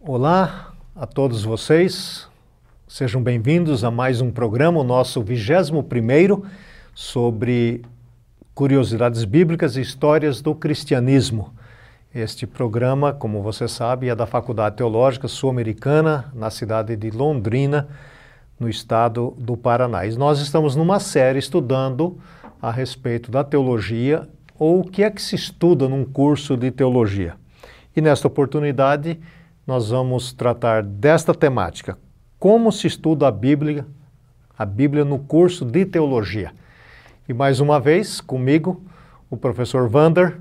Olá a todos vocês, sejam bem-vindos a mais um programa, o nosso 21 sobre curiosidades bíblicas e histórias do cristianismo. Este programa, como você sabe, é da Faculdade Teológica Sul-Americana, na cidade de Londrina, no estado do Paraná. E nós estamos numa série estudando a respeito da teologia ou o que é que se estuda num curso de teologia. E nesta oportunidade, nós vamos tratar desta temática: como se estuda a Bíblia, a Bíblia no curso de teologia. E mais uma vez, comigo, o professor Vander,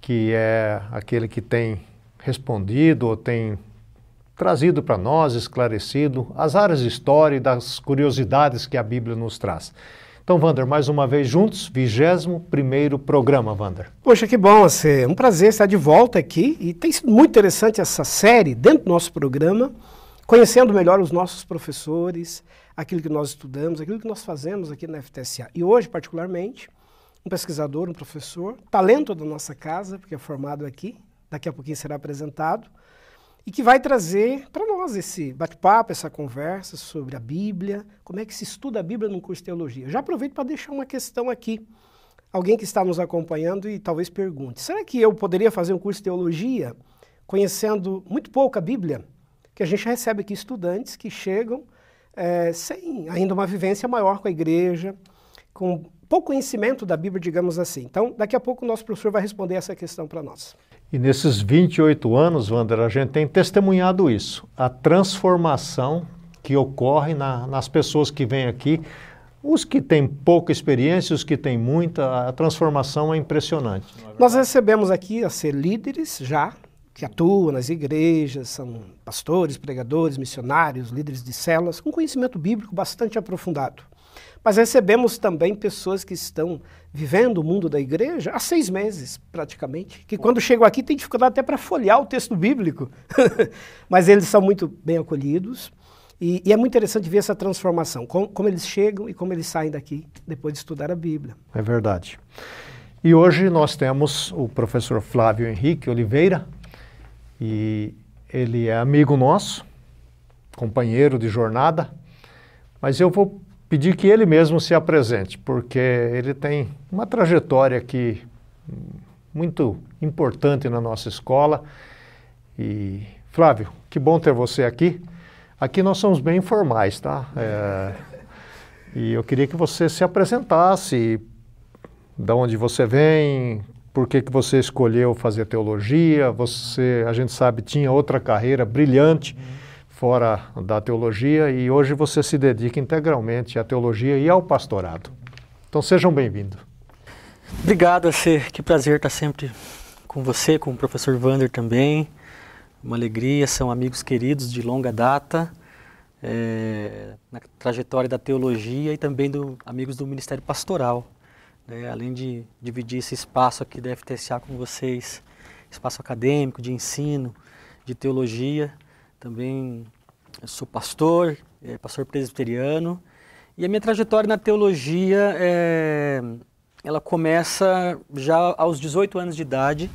que é aquele que tem respondido ou tem trazido para nós, esclarecido as áreas de história e das curiosidades que a Bíblia nos traz. Então, Vander, mais uma vez juntos, 21 programa, Vander. Poxa, que bom, é um prazer estar de volta aqui e tem sido muito interessante essa série dentro do nosso programa, conhecendo melhor os nossos professores, aquilo que nós estudamos, aquilo que nós fazemos aqui na FTSA. E hoje, particularmente, um pesquisador, um professor, talento da nossa casa, porque é formado aqui, daqui a pouquinho será apresentado, e que vai trazer para nós esse bate-papo, essa conversa sobre a Bíblia, como é que se estuda a Bíblia no curso de teologia. Já aproveito para deixar uma questão aqui. Alguém que está nos acompanhando e talvez pergunte: será que eu poderia fazer um curso de teologia conhecendo muito pouco a Bíblia? Que a gente recebe aqui estudantes que chegam é, sem ainda uma vivência maior com a igreja, com pouco conhecimento da Bíblia, digamos assim. Então, daqui a pouco o nosso professor vai responder essa questão para nós. E nesses 28 anos, Wander, a gente tem testemunhado isso, a transformação que ocorre na, nas pessoas que vêm aqui, os que têm pouca experiência, os que têm muita, a transformação é impressionante. É Nós recebemos aqui a ser líderes já, que atuam nas igrejas, são pastores, pregadores, missionários, líderes de células, com conhecimento bíblico bastante aprofundado. Mas recebemos também pessoas que estão vivendo o mundo da igreja há seis meses, praticamente, que quando chegam aqui têm dificuldade até para folhear o texto bíblico. Mas eles são muito bem acolhidos. E, e, é muito interessante ver essa transformação, com, como eles chegam e como eles saem daqui depois de estudar a Bíblia. É verdade. E hoje nós temos o professor Flávio Henrique Oliveira, e ele é amigo nosso, companheiro de jornada, mas eu vou pedir que ele mesmo se apresente, porque ele tem uma trajetória aqui muito importante na nossa escola. E Flávio, que bom ter você aqui. Aqui nós somos bem informais, tá? É, e eu queria que você se apresentasse, de onde você vem, por que, que você escolheu fazer teologia. Você, a gente sabe, tinha outra carreira brilhante. Uhum fora da teologia e hoje você se dedica integralmente à teologia e ao pastorado. Então sejam bem-vindos. Obrigado, AC. Que prazer estar sempre com você, com o professor Vander também. Uma alegria, são amigos queridos de longa data, é, na trajetória da teologia e também do, amigos do Ministério Pastoral. Né? Além de dividir esse espaço aqui da FTSA com vocês, espaço acadêmico, de ensino, de teologia, também sou pastor, é, pastor presbiteriano, e a minha trajetória na teologia, é, ela começa já aos 18 anos de idade.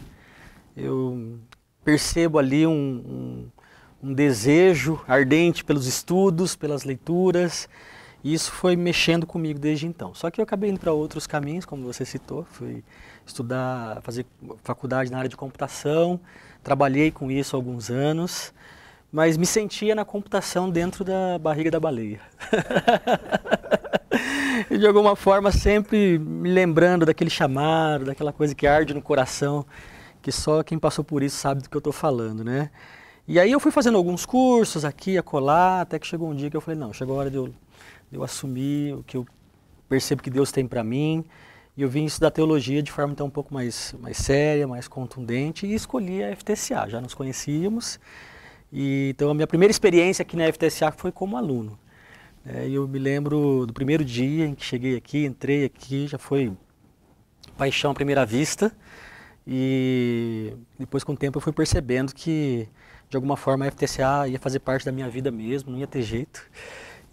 Eu percebo ali um, um, um desejo ardente pelos estudos, pelas leituras, e isso foi mexendo comigo desde então. Só que eu acabei indo para outros caminhos, como você citou, fui estudar, fazer faculdade na área de computação, trabalhei com isso alguns anos mas me sentia na computação dentro da barriga da baleia. e de alguma forma sempre me lembrando daquele chamado, daquela coisa que arde no coração, que só quem passou por isso sabe do que eu estou falando, né? E aí eu fui fazendo alguns cursos aqui, acolá, até que chegou um dia que eu falei, não, chegou a hora de eu, de eu assumir o que eu percebo que Deus tem para mim. E eu vim estudar teologia de forma então um pouco mais, mais séria, mais contundente e escolhi a FTCA. Já nos conhecíamos e, então a minha primeira experiência aqui na FTSA foi como aluno. É, eu me lembro do primeiro dia em que cheguei aqui, entrei aqui, já foi paixão à primeira vista. E depois com o tempo eu fui percebendo que de alguma forma a FTCA ia fazer parte da minha vida mesmo, não ia ter jeito.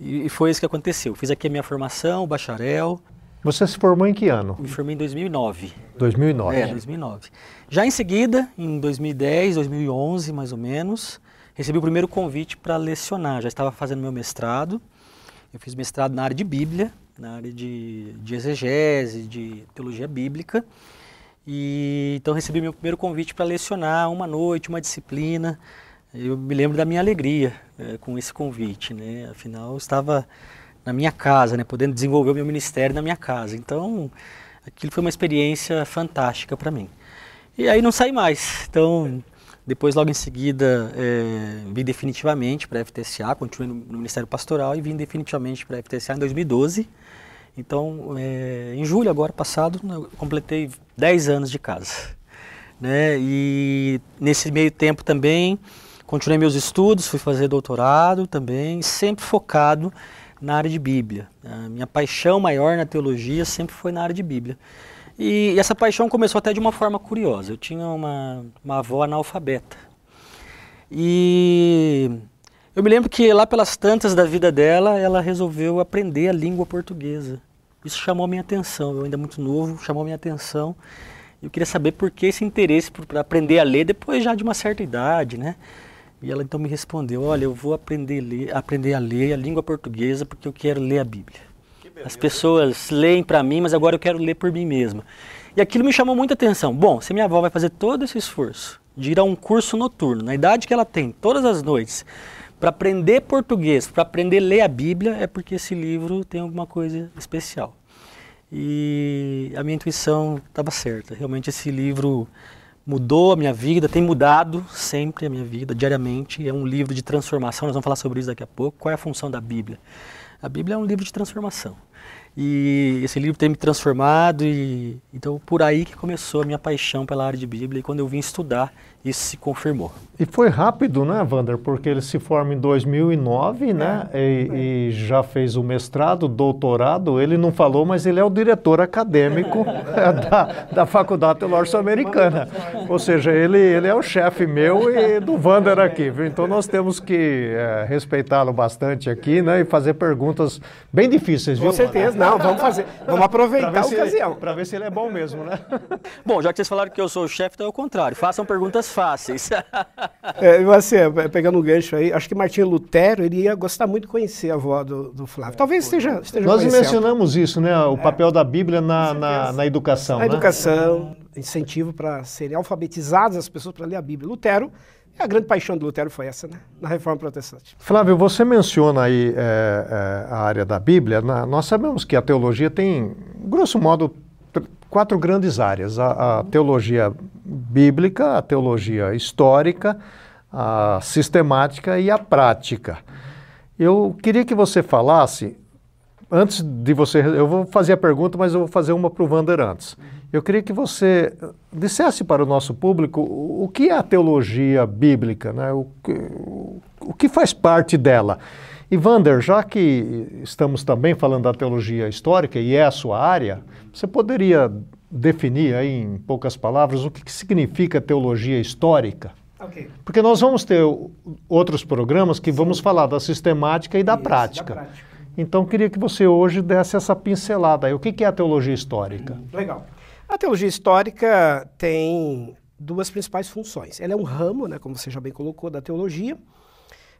E, e foi isso que aconteceu. Fiz aqui a minha formação, bacharel, Você se formou em que ano? Me formei em 2009. 2009. É, 2009. Já em seguida, em 2010, 2011 mais ou menos, recebi o primeiro convite para lecionar. Já estava fazendo meu mestrado. Eu fiz mestrado na área de Bíblia, na área de, de exegese, de teologia bíblica. E então recebi meu primeiro convite para lecionar uma noite, uma disciplina. Eu me lembro da minha alegria é, com esse convite, né? Afinal, eu estava na minha casa, né? Podendo desenvolver o meu ministério na minha casa. Então, aquilo foi uma experiência fantástica para mim. E aí não saí mais. Então, depois, logo em seguida, é, vim definitivamente para a FTCA, continuei no, no, Ministério Pastoral e vim definitivamente para a FTCA em 2012. Então, é, em julho agora passado, eu completei 10 anos de casa. Né? E nesse meio tempo também, continuei meus estudos, fui fazer doutorado também, sempre focado na área de Bíblia. A minha paixão maior na teologia sempre foi na área de Bíblia. E, essa paixão começou até de uma forma curiosa. Eu tinha uma, uma avó analfabeta. E eu me lembro que lá pelas tantas da vida dela, ela resolveu aprender a língua portuguesa. Isso chamou a minha atenção. Eu ainda muito novo, chamou a minha atenção. Eu queria saber por que esse interesse para aprender a ler depois já de uma certa idade, né? E ela então me respondeu: Olha, eu vou aprender a ler, aprender a, ler a língua portuguesa porque eu quero ler a Bíblia. As pessoas leem para mim, mas agora eu quero ler por mim mesma. E aquilo me chamou muita atenção. Bom, se minha avó vai fazer todo esse esforço de ir a um curso noturno, na idade que ela tem, todas as noites, para aprender português, para aprender a ler a Bíblia, é porque esse livro tem alguma coisa especial. E a minha intuição estava certa. Realmente esse livro mudou a minha vida, tem mudado sempre a minha vida, diariamente. É um livro de transformação, nós vamos falar sobre isso daqui a pouco. Qual é a função da Bíblia? A Bíblia é um livro de transformação. E esse livro tem me transformado e então por aí que começou a minha paixão pela área de Bíblia e quando eu vim estudar isso se confirmou. E foi rápido, né, Wander? Porque ele se forma em 2009, né? É, e, é. e, já fez o mestrado, doutorado. Ele não falou, mas ele é o diretor acadêmico da, da Faculdade Teológica Americana. Ou seja, ele, ele é o chefe meu e do Wander aqui, viu? Então nós temos que é, respeitá-lo bastante aqui, né? E fazer perguntas bem difíceis, viu? Com certeza, não, vamos fazer. Vamos aproveitar a ocasião. Para ver se ele é bom mesmo, né? Bom, já que vocês falaram que eu sou o chefe, então é o contrário. Façam perguntas fáceis. é, você, pegando um gancho aí, acho que Martinho Lutero ele ia gostar muito de conhecer a avó do, do Flávio. Talvez esteja, esteja Nós mencionamos isso, né? O é. papel da Bíblia na, na, na educação. Na né? educação, incentivo para serem alfabetizadas as pessoas para ler a Bíblia. Lutero a grande paixão de Lutero foi essa, né? Na Reforma Protestante. Flávio, você menciona aí é, é, a área da Bíblia. Na, nós sabemos que a teologia tem, grosso modo, quatro grandes áreas: a, a teologia bíblica, a teologia histórica, a sistemática e a prática. Eu queria que você falasse, antes de você. Eu vou fazer a pergunta, mas eu vou fazer uma para o Wander antes. Eu queria que você dissesse para o nosso público o, que é a teologia bíblica, né? o, o, o que faz parte dela. E Vander, já que estamos também falando da teologia histórica e é a sua área, você poderia definir aí em poucas palavras o que, que significa teologia histórica? Okay. Porque nós vamos ter outros programas que Sim. vamos falar da sistemática e da, Isso, prática. da prática. Então, queria que você hoje desse essa pincelada aí. O que, que é a teologia histórica? Legal. A teologia histórica tem duas principais funções. Ela é um ramo, né, como você já bem colocou, da teologia,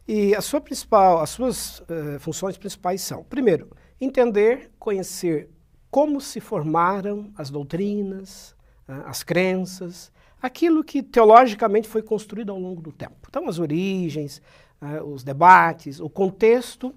e a sua principal, as suas uh, funções principais são, primeiro, entender, conhecer como se formaram as doutrinas, uh, as crenças, aquilo que teologicamente foi construído ao longo do tempo. Então, as origens, uh, os debates, o contexto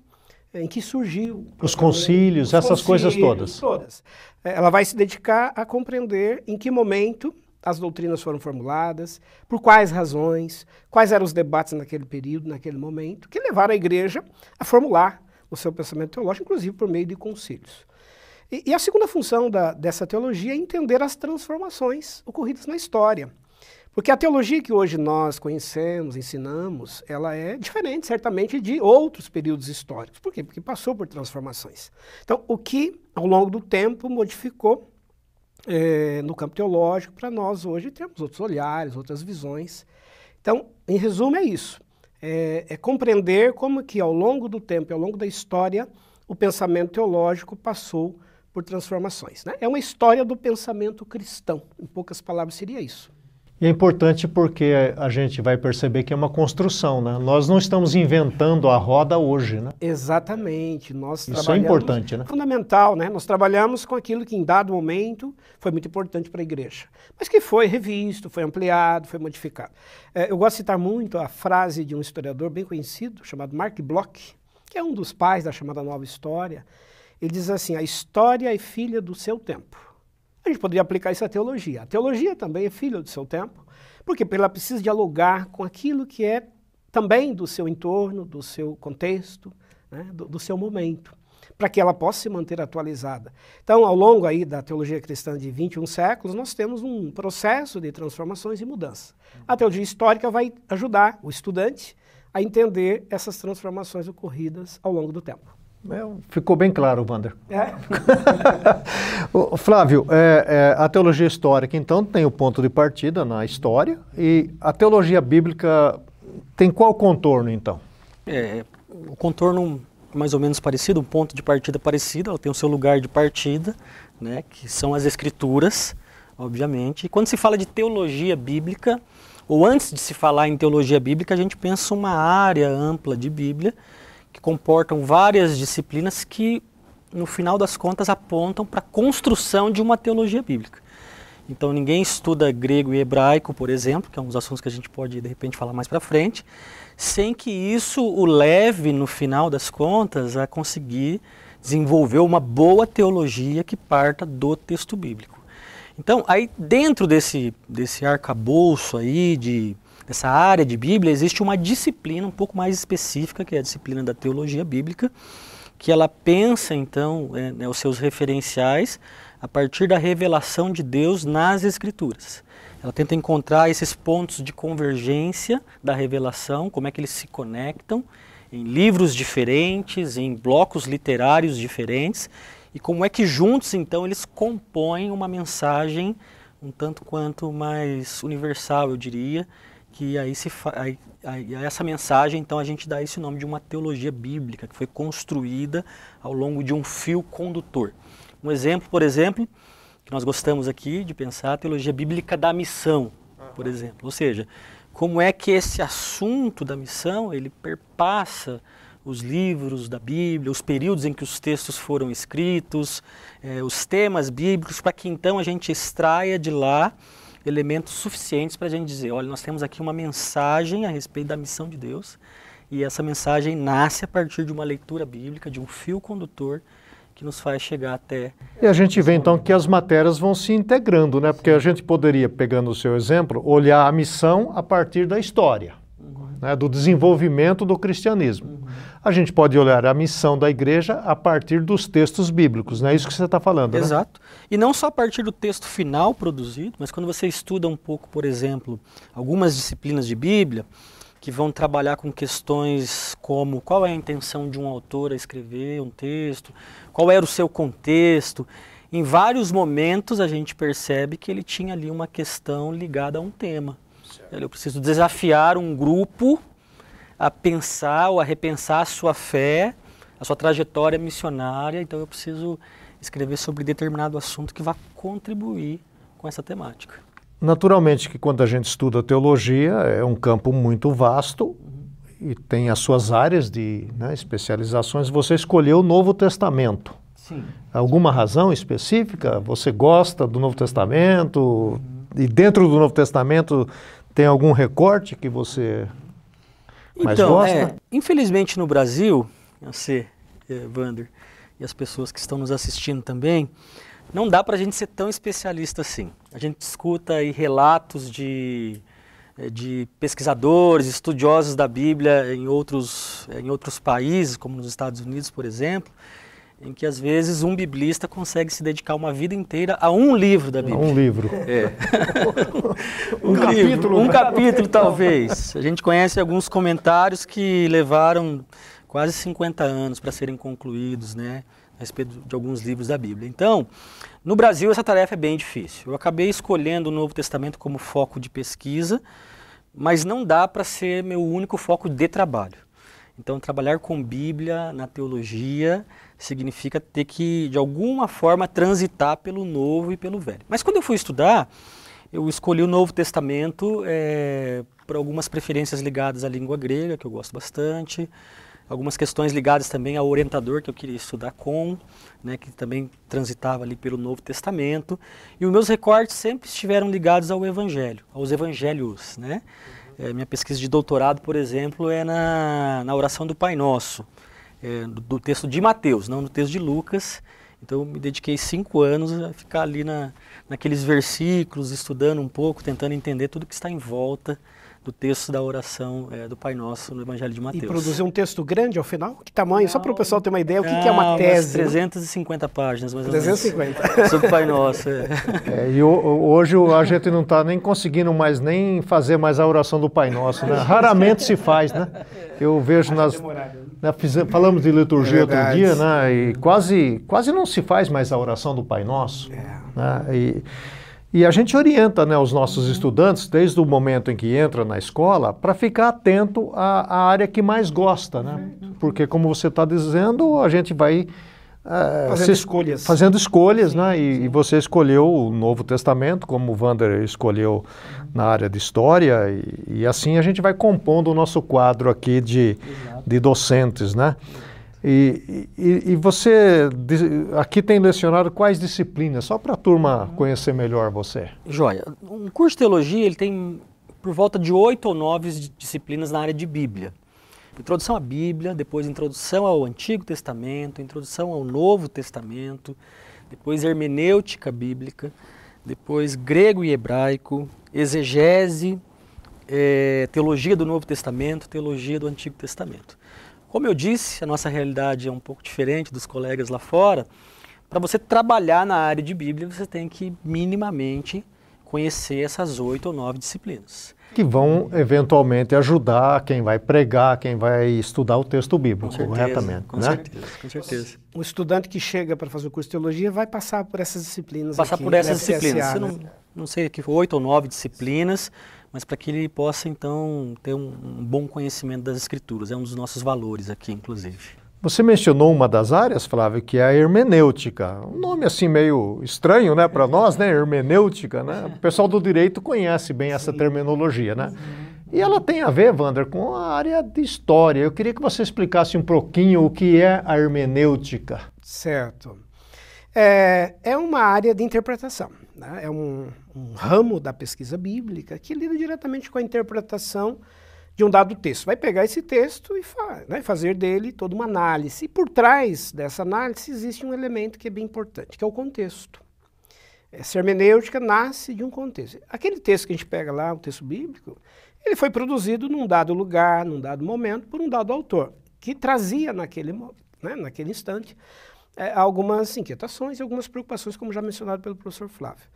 em que surgiu. Os concílios, os essas concílios, coisas todas. Todas. Ela vai se dedicar a compreender em que momento as doutrinas foram formuladas, por quais razões, quais eram os debates naquele período, naquele momento, que levaram a igreja a formular o seu pensamento teológico, inclusive por meio de concílios. E, e a segunda função da, dessa teologia é entender as transformações ocorridas na história. Porque a teologia que hoje nós conhecemos, ensinamos, ela é diferente, certamente, de outros períodos históricos. Por quê? Porque passou por transformações. Então, o que, ao longo do tempo, modificou é, no campo teológico, para nós hoje temos outros olhares, outras visões. Então, em resumo, é isso. É, é, compreender como que ao longo do tempo ao longo da história o pensamento teológico passou por transformações. Né? É uma história do pensamento cristão. Em poucas palavras, seria isso. E é importante porque a gente vai perceber que é uma construção, né? Nós não estamos inventando a roda hoje, né? Exatamente. Nós Isso é importante, né? Fundamental, né? Nós trabalhamos com aquilo que em dado momento foi muito importante para a igreja, mas que foi revisto, foi ampliado, foi modificado. É, eu gosto de citar muito a frase de um historiador bem conhecido, chamado Mark Bloch, que é um dos pais da chamada Nova História. Ele diz assim: a história é filha do seu tempo. A gente poderia aplicar isso à teologia. A teologia também é filha do seu tempo, porque ela precisa dialogar com aquilo que é também do seu entorno, do seu contexto, né, do, do seu momento, para que ela possa se manter atualizada. Então, ao longo aí da teologia cristã de 21 séculos, nós temos um processo de transformações e mudanças. A teologia histórica vai ajudar o estudante a entender essas transformações ocorridas ao longo do tempo. É, ficou bem claro, Wander. É? Flávio, é, é, a teologia histórica, então, tem o ponto de partida na história, e a teologia bíblica tem qual contorno, então? É, o contorno mais ou menos parecido, um ponto de partida parecido, ela tem o seu lugar de partida, né, que são as escrituras, obviamente. E quando se fala de teologia bíblica, ou antes de se falar em teologia bíblica, a gente pensa uma área ampla de Bíblia, que comportam várias disciplinas que, no final das contas, apontam para a construção de uma teologia bíblica. Então, ninguém estuda grego e hebraico, por exemplo, que é um dos assuntos que a gente pode, de repente, falar mais para frente, sem que isso o leve, no final das contas, a conseguir desenvolver uma boa teologia que parta do texto bíblico. Então, aí dentro desse, desse arcabouço aí de nessa área de Bíblia, existe uma disciplina um pouco mais específica, que é a disciplina da teologia bíblica, que ela pensa então é, né, os seus referenciais a partir da revelação de Deus nas Escrituras. Ela tenta encontrar esses pontos de convergência da revelação, como é que eles se conectam em livros diferentes, em blocos literários diferentes, e como é que juntos então eles compõem uma mensagem um tanto quanto mais universal, eu diria, que aí se aí, aí, essa mensagem então a gente dá esse nome de uma teologia bíblica que foi construída ao longo de um fio condutor. Um exemplo, por exemplo, que nós gostamos aqui de pensar a teologia bíblica da missão, por exemplo, ou seja, como é que esse assunto da missão ele perpassa os livros da Bíblia, os períodos em que os textos foram escritos, eh, os temas bíblicos, para que então a gente extraia de lá elementos suficientes para a gente dizer, olha, nós temos aqui uma mensagem a respeito da missão de Deus e essa mensagem nasce a partir de uma leitura bíblica, de um fio condutor que nos faz chegar até. E a gente vê então que as matérias vão se integrando, né? Porque a gente poderia, pegando o seu exemplo, olhar a missão a partir da história, uhum. né? do desenvolvimento do cristianismo. Uhum a gente pode olhar a missão da igreja a partir dos textos bíblicos, não é isso que você está falando, né? Exato. E não só a partir do texto final produzido, mas quando você estuda um pouco, por exemplo, algumas disciplinas de Bíblia, que vão trabalhar com questões como qual é a intenção de um autor a escrever um texto, qual era o seu contexto. Em vários momentos a gente percebe que ele tinha ali uma questão ligada a um tema. Eu preciso desafiar um grupo a pensar ou a repensar a sua fé, a sua trajetória missionária, então eu preciso escrever sobre determinado assunto que vá contribuir com essa temática. Naturalmente que quando a gente estuda teologia é um campo muito vasto uhum. e tem as suas áreas de né, especializações. Você escolheu o Novo Testamento. Sim. Alguma razão específica? Você gosta do Novo Testamento? Uhum. E dentro do Novo Testamento tem algum recorte que você mas então, gosta? É, infelizmente no Brasil, você, eh, Wander, e as pessoas que estão nos assistindo também, não dá para a gente ser tão especialista assim. A gente escuta aí relatos de, eh, de pesquisadores, estudiosos da Bíblia em outros, em outros países, como nos Estados Unidos, por exemplo, em que às vezes um biblista consegue se dedicar uma vida inteira a um livro da Bíblia. Um livro. É. um, um livro, capítulo. Um capítulo, talvez. A gente conhece alguns comentários que levaram quase 50 anos para serem concluídos, né? A respeito de alguns livros da Bíblia. Então, no Brasil essa tarefa é bem difícil. Eu acabei escolhendo o Novo Testamento como foco de pesquisa, mas não dá para ser meu único foco de trabalho. Então, trabalhar com Bíblia na teologia significa ter que, de alguma forma, transitar pelo Novo e pelo Velho. Mas quando eu fui estudar, eu escolhi o Novo Testamento é, por algumas preferências ligadas à língua grega, que eu gosto bastante, algumas questões ligadas também ao orientador que eu queria estudar com, né, que também transitava ali pelo Novo Testamento, e os meus recortes sempre estiveram ligados ao Evangelho, aos Evangelhos, né? É, minha pesquisa de doutorado, por exemplo, é na, na oração do Pai Nosso, é, do, do, texto de Mateus, não no texto de Lucas. Então, eu me dediquei cinco anos a ficar ali na, naqueles versículos, estudando um pouco, tentando entender tudo que está em volta do texto da oração é, do Pai Nosso no Evangelho de Mateus. E produzir um texto grande ao final? Que tamanho? Não, Só para o pessoal ter uma ideia, o que, que é uma tese? 350 páginas, mais 350. ou menos. Sobre o Pai Nosso. É. É, e hoje a gente não está nem conseguindo mais nem fazer mais a oração do Pai Nosso, né? Raramente se faz, né? Eu vejo nas... Né? né falamos de liturgia é outro dia, né? E quase, quase não se faz mais a oração do Pai Nosso. É. Né? E, e a gente orienta né, os nossos estudantes, desde o momento em que entra na escola, para ficar atento à, à, área que mais gosta. Né? Porque, como você está dizendo, a gente vai. Uh, fazendo se, escolhas. Fazendo escolhas, sim, né? E, e, você escolheu o Novo Testamento, como o Wander escolheu na área de História, e, e, assim a gente vai compondo o nosso quadro aqui de, de docentes, né? E, e, e, você aqui tem lecionado quais disciplinas, só para a turma conhecer melhor você? Joia. Um curso de teologia ele tem por volta de oito ou nove disciplinas na área de Bíblia. Introdução à Bíblia, depois introdução ao Antigo Testamento, introdução ao Novo Testamento, depois hermenêutica bíblica, depois grego e hebraico, exegese, é, teologia do Novo Testamento, teologia do Antigo Testamento. Como eu disse, a nossa realidade é um pouco diferente dos colegas lá fora. Para você trabalhar na área de Bíblia, você tem que minimamente conhecer essas oito ou nove disciplinas. Que vão eventualmente ajudar quem vai pregar, quem vai estudar o texto bíblico, com certeza, corretamente. Com né? certeza, com certeza. O estudante que chega para fazer o curso de teologia vai passar por essas disciplinas. Passar aqui, por essas disciplinas. Né? não, não sei que oito ou nove disciplinas mas para que ele possa então ter um, um, bom conhecimento das escrituras. É um dos nossos valores aqui, inclusive. Você mencionou uma das áreas, Flávio, que é a hermenêutica. Um nome assim meio estranho, né, para nós, né, hermenêutica, né? O pessoal do direito conhece bem essa terminologia, né? E ela tem a ver, Wander, com a área de história. Eu queria que você explicasse um pouquinho o que é a hermenêutica. Certo. É, é uma área de interpretação. Né? É um, um ramo da pesquisa bíblica que lida diretamente com a interpretação de um dado texto. Vai pegar esse texto e fa né, fazer dele toda uma análise. E por trás dessa análise existe um elemento que é bem importante, que é o contexto. Essa hermenêutica nasce de um contexto. Aquele texto que a gente pega lá, o texto bíblico, ele foi produzido num dado lugar, num dado momento, por um dado autor, que trazia naquele, né, naquele instante é, algumas inquietações e algumas preocupações, como já mencionado pelo professor Flávio.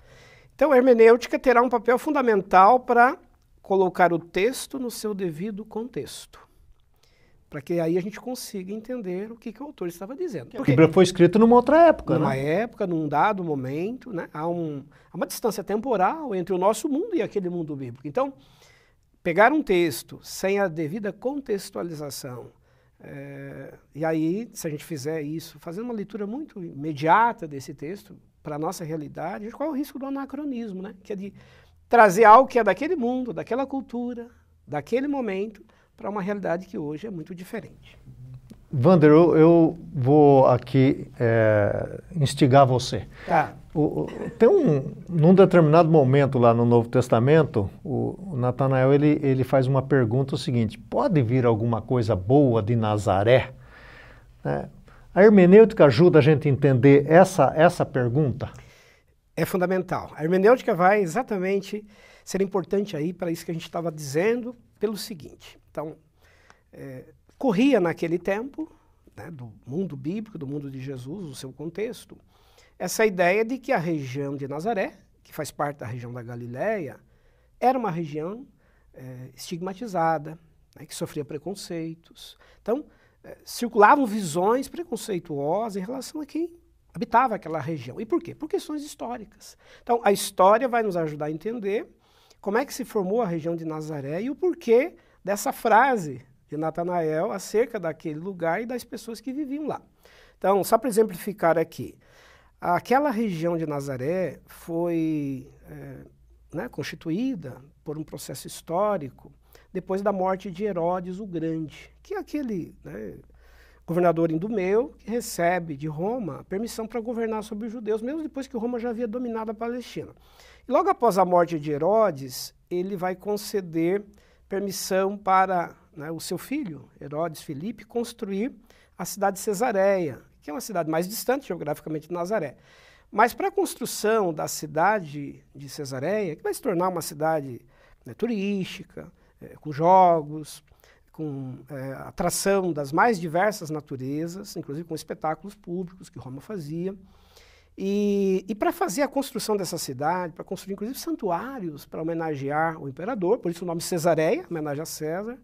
Então, a hermenêutica terá um papel fundamental para colocar o texto no seu devido contexto. Para que aí a gente consiga entender o que, que o autor estava dizendo. Porque Bíblia foi escrito numa outra época, numa né? época, num dado momento, né? há, um, há uma distância temporal entre o nosso mundo e aquele mundo bíblico. Então, pegar um texto sem a devida contextualização, é, e aí, se a gente fizer isso, fazendo uma leitura muito imediata desse texto, para a nossa realidade, qual é o risco do anacronismo, né? que é de trazer algo que é daquele mundo, daquela cultura, daquele momento, para uma realidade que hoje é muito diferente. Wander, eu, eu vou aqui é, instigar você. Tá. O, tem um, num determinado momento lá no Novo Testamento, o, o Natanael ele, ele faz uma pergunta o seguinte: pode vir alguma coisa boa de Nazaré? É, a hermenêutica ajuda a gente a entender essa, essa pergunta? É fundamental. A hermenêutica vai exatamente ser importante aí para isso que a gente estava dizendo, pelo seguinte. Então, é, corria naquele tempo, né, do mundo bíblico, do mundo de Jesus, o seu contexto, essa ideia de que a região de Nazaré, que faz parte da região da Galiléia, era uma região é, estigmatizada, né, que sofria preconceitos. Então, é, circulavam visões preconceituosas em relação a quem habitava aquela região. E por quê? Por questões históricas. Então, a história vai nos ajudar a entender como é que se formou a região de Nazaré e o porquê dessa frase de Natanael acerca daquele lugar e das pessoas que viviam lá. Então, só para exemplificar aqui, aquela região de Nazaré foi é, né, constituída por um processo histórico depois da morte de Herodes o Grande, que é aquele né, governador indumeu que recebe de Roma permissão para governar sobre os judeus, mesmo depois que Roma já havia dominado a Palestina. E logo após a morte de Herodes, ele vai conceder permissão para né, o seu filho, Herodes Filipe, construir a cidade de Cesareia, que é uma cidade mais distante geograficamente de Nazaré. Mas para a construção da cidade de Cesareia, que vai se tornar uma cidade né, turística, é, com jogos, com é, atração das mais diversas naturezas, inclusive com espetáculos públicos que Roma fazia. E, e para fazer a construção dessa cidade, para construir inclusive santuários para homenagear o imperador, por isso o nome Cesareia, homenagem a César,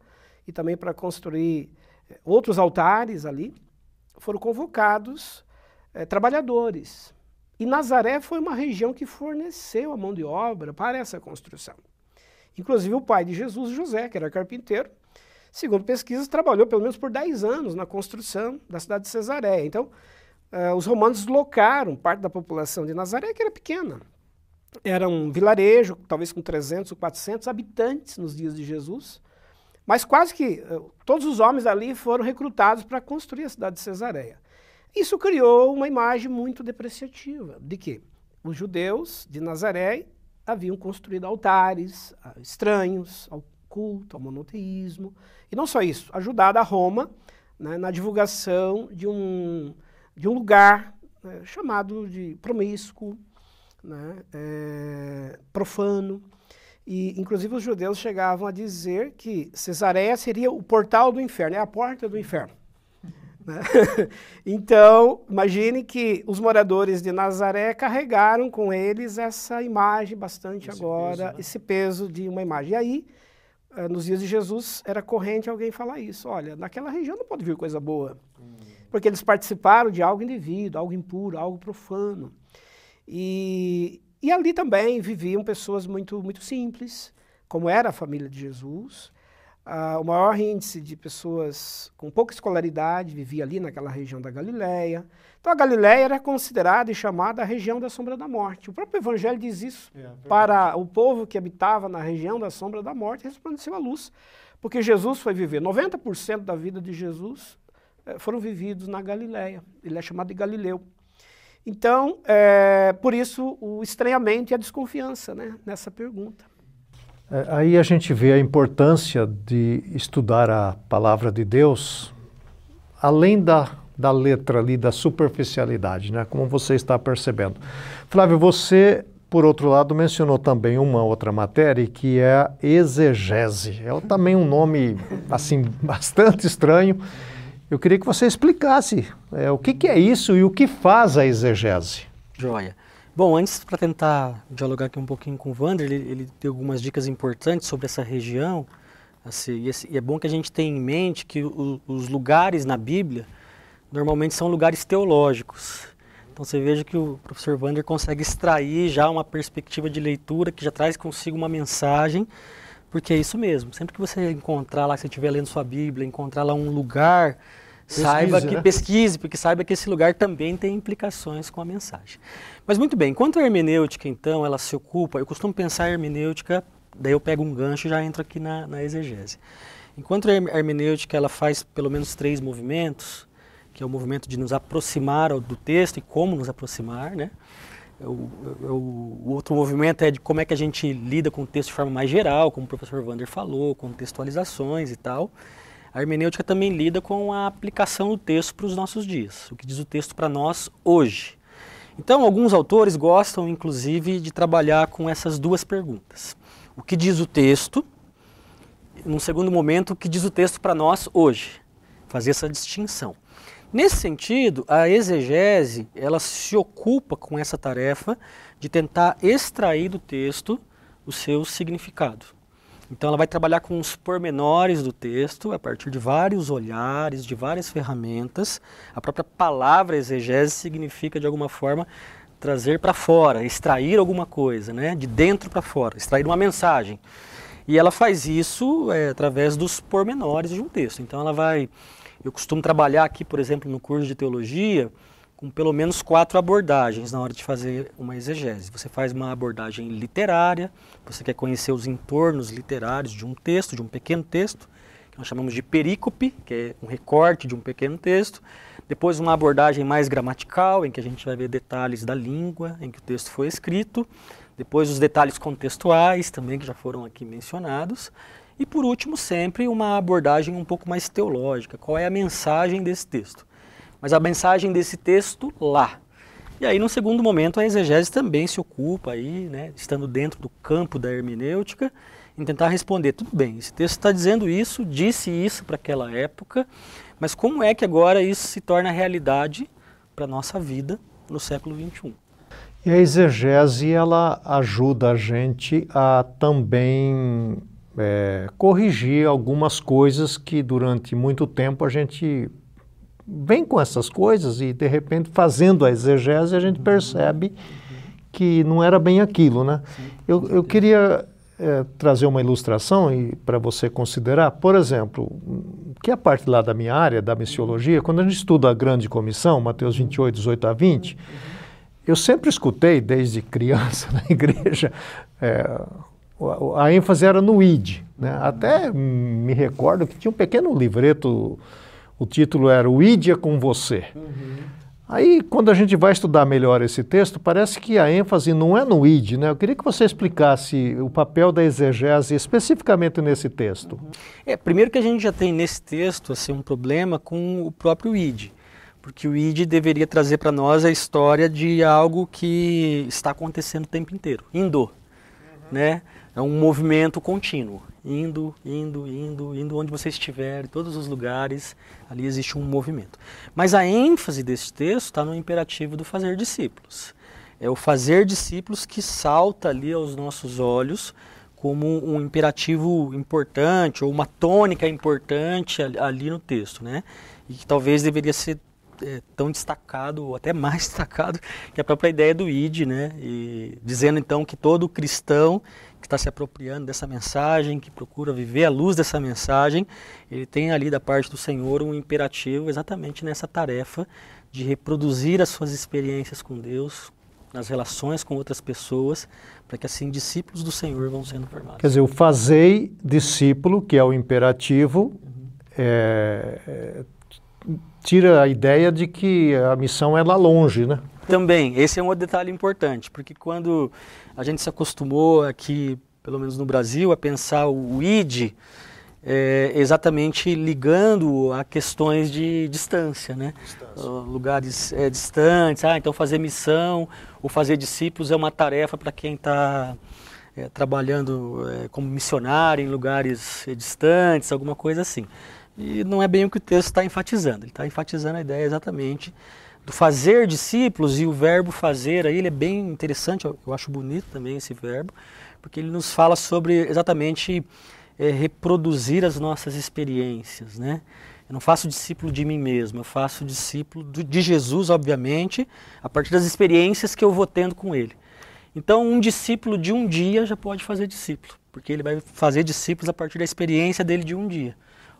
e também para construir é, outros altares ali, foram convocados é, trabalhadores. E Nazaré foi uma região que forneceu a mão de obra para essa construção. Inclusive o pai de Jesus, José, que era carpinteiro, segundo pesquisas, trabalhou pelo menos por 10 anos na construção da cidade de Cesareia. Então, uh, os romanos deslocaram parte da população de Nazaré, que era pequena. Era um vilarejo, talvez com 300 ou 400 habitantes nos dias de Jesus, mas quase que uh, todos os homens ali foram recrutados para construir a cidade de Cesareia. Isso criou uma imagem muito depreciativa de que os judeus de Nazaré haviam construído altares uh, estranhos ao culto, ao monoteísmo, e não só isso, ajudado a Roma né, na divulgação de um, de um lugar né, chamado de promíscuo, né, é, profano. E, inclusive, os judeus chegavam a dizer que Cesareia seria o portal do inferno, é a porta do inferno. Né? então, imagine que os moradores de Nazaré carregaram com eles essa imagem bastante esse agora, peso, né? esse peso de uma imagem. E aí, eh, nos dias de Jesus, era corrente alguém falar isso. Olha, naquela região não pode vir coisa boa. Hum. Porque eles participaram de algo indevido, algo impuro, algo profano. E, e ali também viviam pessoas muito, muito simples, como era a família de Jesus. Uh, o maior índice de pessoas com pouca escolaridade vivia ali naquela região da Galileia. Então a Galileia era considerada e chamada a região da sombra da morte. O próprio Evangelho diz isso. É, para o povo que habitava na região da sombra da morte, resplandeceu a luz. Porque Jesus foi viver. 90% da vida de Jesus eh, foram vividos na Galileia. Ele é chamado de Galileu. Então, é, por isso, o estranhamento e a desconfiança né, nessa pergunta. É, aí a gente vê a importância de estudar a palavra de Deus, além da, da letra ali, da superficialidade, né? como você está percebendo. Flávio, você, por outro lado, mencionou também uma outra matéria que é a exegese. É também um nome, assim, bastante estranho. Eu queria que você explicasse é, o que, que é isso e o que faz a exegese. Joia. Bom, antes para tentar dialogar aqui um pouquinho com o Wander, ele, ele deu algumas dicas importantes sobre essa região. Assim, e, e, é bom que a gente tenha em mente que o, os lugares na Bíblia normalmente são lugares teológicos. Então você veja que o professor Wander consegue extrair já uma perspectiva de leitura que já traz consigo uma mensagem, porque é isso mesmo. Sempre que você encontrar lá, se você estiver lendo sua Bíblia, encontrar lá um lugar Pesquise, saiba que né? pesquise, porque saiba que esse lugar também tem implicações com a mensagem. Mas muito bem, enquanto a hermenêutica, então, ela se ocupa, eu costumo pensar a hermenêutica, daí eu pego um gancho e já entro aqui na, na exegese. Enquanto a hermenêutica ela faz pelo menos três movimentos, que é o movimento de nos aproximar do texto e como nos aproximar, né? O, o, o, outro movimento é de como é que a gente lida com o texto de forma mais geral, como o professor Wander falou, contextualizações e tal. A hermenêutica também lida com a aplicação do texto para os nossos dias, o que diz o texto para nós hoje. Então, alguns autores gostam, inclusive, de trabalhar com essas duas perguntas. O que diz o texto? Num segundo momento, o que diz o texto para nós hoje? Fazer essa distinção. Nesse sentido, a exegese, ela se ocupa com essa tarefa de tentar extrair do texto o seu significado. Então ela vai trabalhar com os pormenores do texto, a partir de vários olhares, de várias ferramentas. A própria palavra exegese significa, de alguma forma, trazer para fora, extrair alguma coisa, né? de dentro para fora, extrair uma mensagem. E ela faz isso é, através dos pormenores de um texto. Então ela vai. Eu costumo trabalhar aqui, por exemplo, no curso de teologia, com pelo menos quatro abordagens na hora de fazer uma exegese. Você faz uma abordagem literária, você quer conhecer os entornos literários de um texto, de um pequeno texto, que nós chamamos de perícope, que é um recorte de um pequeno texto. Depois uma abordagem mais gramatical, em que a gente vai ver detalhes da língua em que o texto foi escrito. Depois os detalhes contextuais também, que já foram aqui mencionados. E por último, sempre uma abordagem um pouco mais teológica. Qual é a mensagem desse texto? mas a mensagem desse texto lá. E aí, no segundo momento, a exegese também se ocupa aí, né, estando dentro do campo da hermenêutica, em tentar responder, tudo bem, esse texto está dizendo isso, disse isso para aquela época, mas como é que agora isso se torna realidade para a nossa vida no século XXI? E a exegese, ela ajuda a gente a também é, corrigir algumas coisas que durante muito tempo a gente vem com essas coisas e, de repente, fazendo a exegese, a gente percebe que não era bem aquilo, né? Eu, eu queria é, trazer uma ilustração para você considerar. Por exemplo, que é a parte lá da minha área, da missiologia, quando a gente estuda a grande comissão, Mateus 28, 18 a 20, eu sempre escutei, desde criança na igreja, é, a ênfase era no id. Né? Até me recordo que tinha um pequeno livreto o título era O Ídia com Você. Uhum. Aí, quando a gente vai estudar melhor esse texto, parece que a ênfase não é no id, né? Eu queria que você explicasse o papel da exegese especificamente nesse texto. É, primeiro que a gente já tem nesse texto assim, um problema com o próprio id, porque o id deveria trazer para nós a história de algo que está acontecendo o tempo inteiro, indo, uhum. né? É um movimento contínuo indo, indo, indo, indo onde você estiver, em todos os lugares, ali existe um movimento. Mas a ênfase desse texto está no imperativo do fazer discípulos. É o fazer discípulos que salta ali aos nossos olhos como um imperativo importante ou uma tônica importante ali no texto, né? E que talvez deveria ser é, tão destacado, ou até mais destacado, que a própria ideia do ID, né? E dizendo então que todo cristão que está se apropriando dessa mensagem, que procura viver à luz dessa mensagem, ele tem ali da parte do Senhor um imperativo exatamente nessa tarefa de reproduzir as suas experiências com Deus, nas relações com outras pessoas, para que assim discípulos do Senhor vão sendo formados. Quer dizer, o fazei discípulo, que é o imperativo, uhum. é, tira a ideia de que a missão é lá longe, né? Também, esse é um detalhe importante, porque quando a gente se acostumou aqui, pelo menos no Brasil, a pensar o ID é, exatamente ligando a questões de distância, né? Distância. Uh, lugares é, distantes, ah, então fazer missão ou fazer discípulos é uma tarefa para quem está é, trabalhando é, como missionário em lugares é, distantes, alguma coisa assim. E não é bem o que o texto está enfatizando. Ele está enfatizando a ideia exatamente do fazer discípulos e o verbo fazer aí ele é bem interessante, eu, acho bonito também esse verbo, porque ele nos fala sobre exatamente é, reproduzir as nossas experiências, né? Eu não faço discípulo de mim mesmo, eu faço discípulo de Jesus, obviamente, a partir das experiências que eu vou tendo com ele. Então, um discípulo de um dia já pode fazer discípulo, porque ele vai fazer discípulos a partir da experiência dele de um dia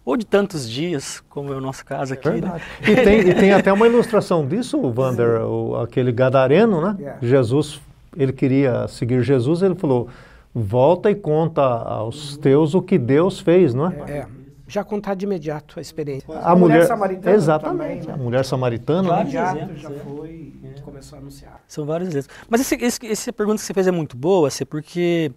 ou de tantos dias, como é o nosso caso aqui. Né? E, tem, e, tem, até uma ilustração disso, o Vander, o, aquele gadareno, né? Yeah. Jesus, ele queria seguir Jesus, ele falou, volta e conta aos teus o que Deus fez, não é? é. Já contar de imediato a experiência. A, a mulher, mulher, samaritana Exatamente, também, né? a mulher samaritana. Vários né? exemplos, já é. foi é. começou a anunciar. São vários exemplos. Mas esse, esse, essa pergunta que você fez é muito boa, assim, porque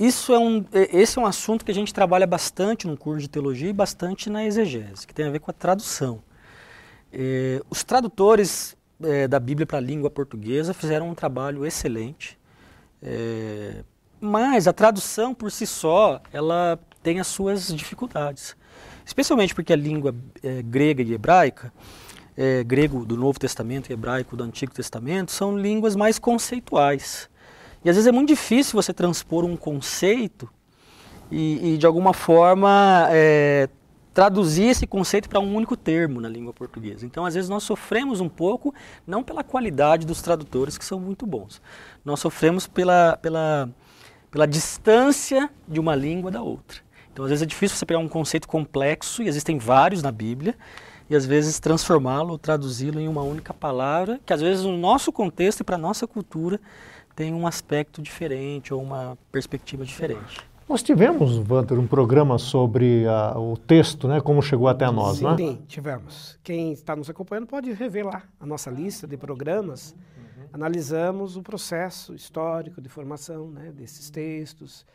isso é um, é, esse é um assunto que a gente trabalha bastante no curso de teologia e bastante na exegese, que tem a ver com a tradução. É, os tradutores é, da Bíblia para a língua portuguesa fizeram um trabalho excelente, mas a tradução por si só ela tem as suas dificuldades, especialmente porque a língua grega e hebraica, grego do Novo Testamento e hebraico do Antigo Testamento, são línguas mais conceituais. E às vezes é muito difícil você transpor um conceito e, e de alguma forma é, traduzir esse conceito para um único termo na língua portuguesa. Então, às vezes, nós sofremos um pouco, não pela qualidade dos tradutores, que são muito bons, nós sofremos pela, pela, pela distância de uma língua da outra. Então, às vezes é difícil você pegar um conceito complexo, e existem vários na Bíblia, e às vezes transformá-lo, traduzi-lo em uma única palavra, que às vezes no nosso contexto e para a nossa cultura tem um aspecto diferente ou uma perspectiva diferente. Nós tivemos, Walter, um programa sobre a, o texto, né, como chegou até nós, Sim, né? Sim, tivemos. Quem está nos acompanhando pode rever lá a nossa lista de programas. Uhum. Analisamos o processo histórico de formação né, desses textos,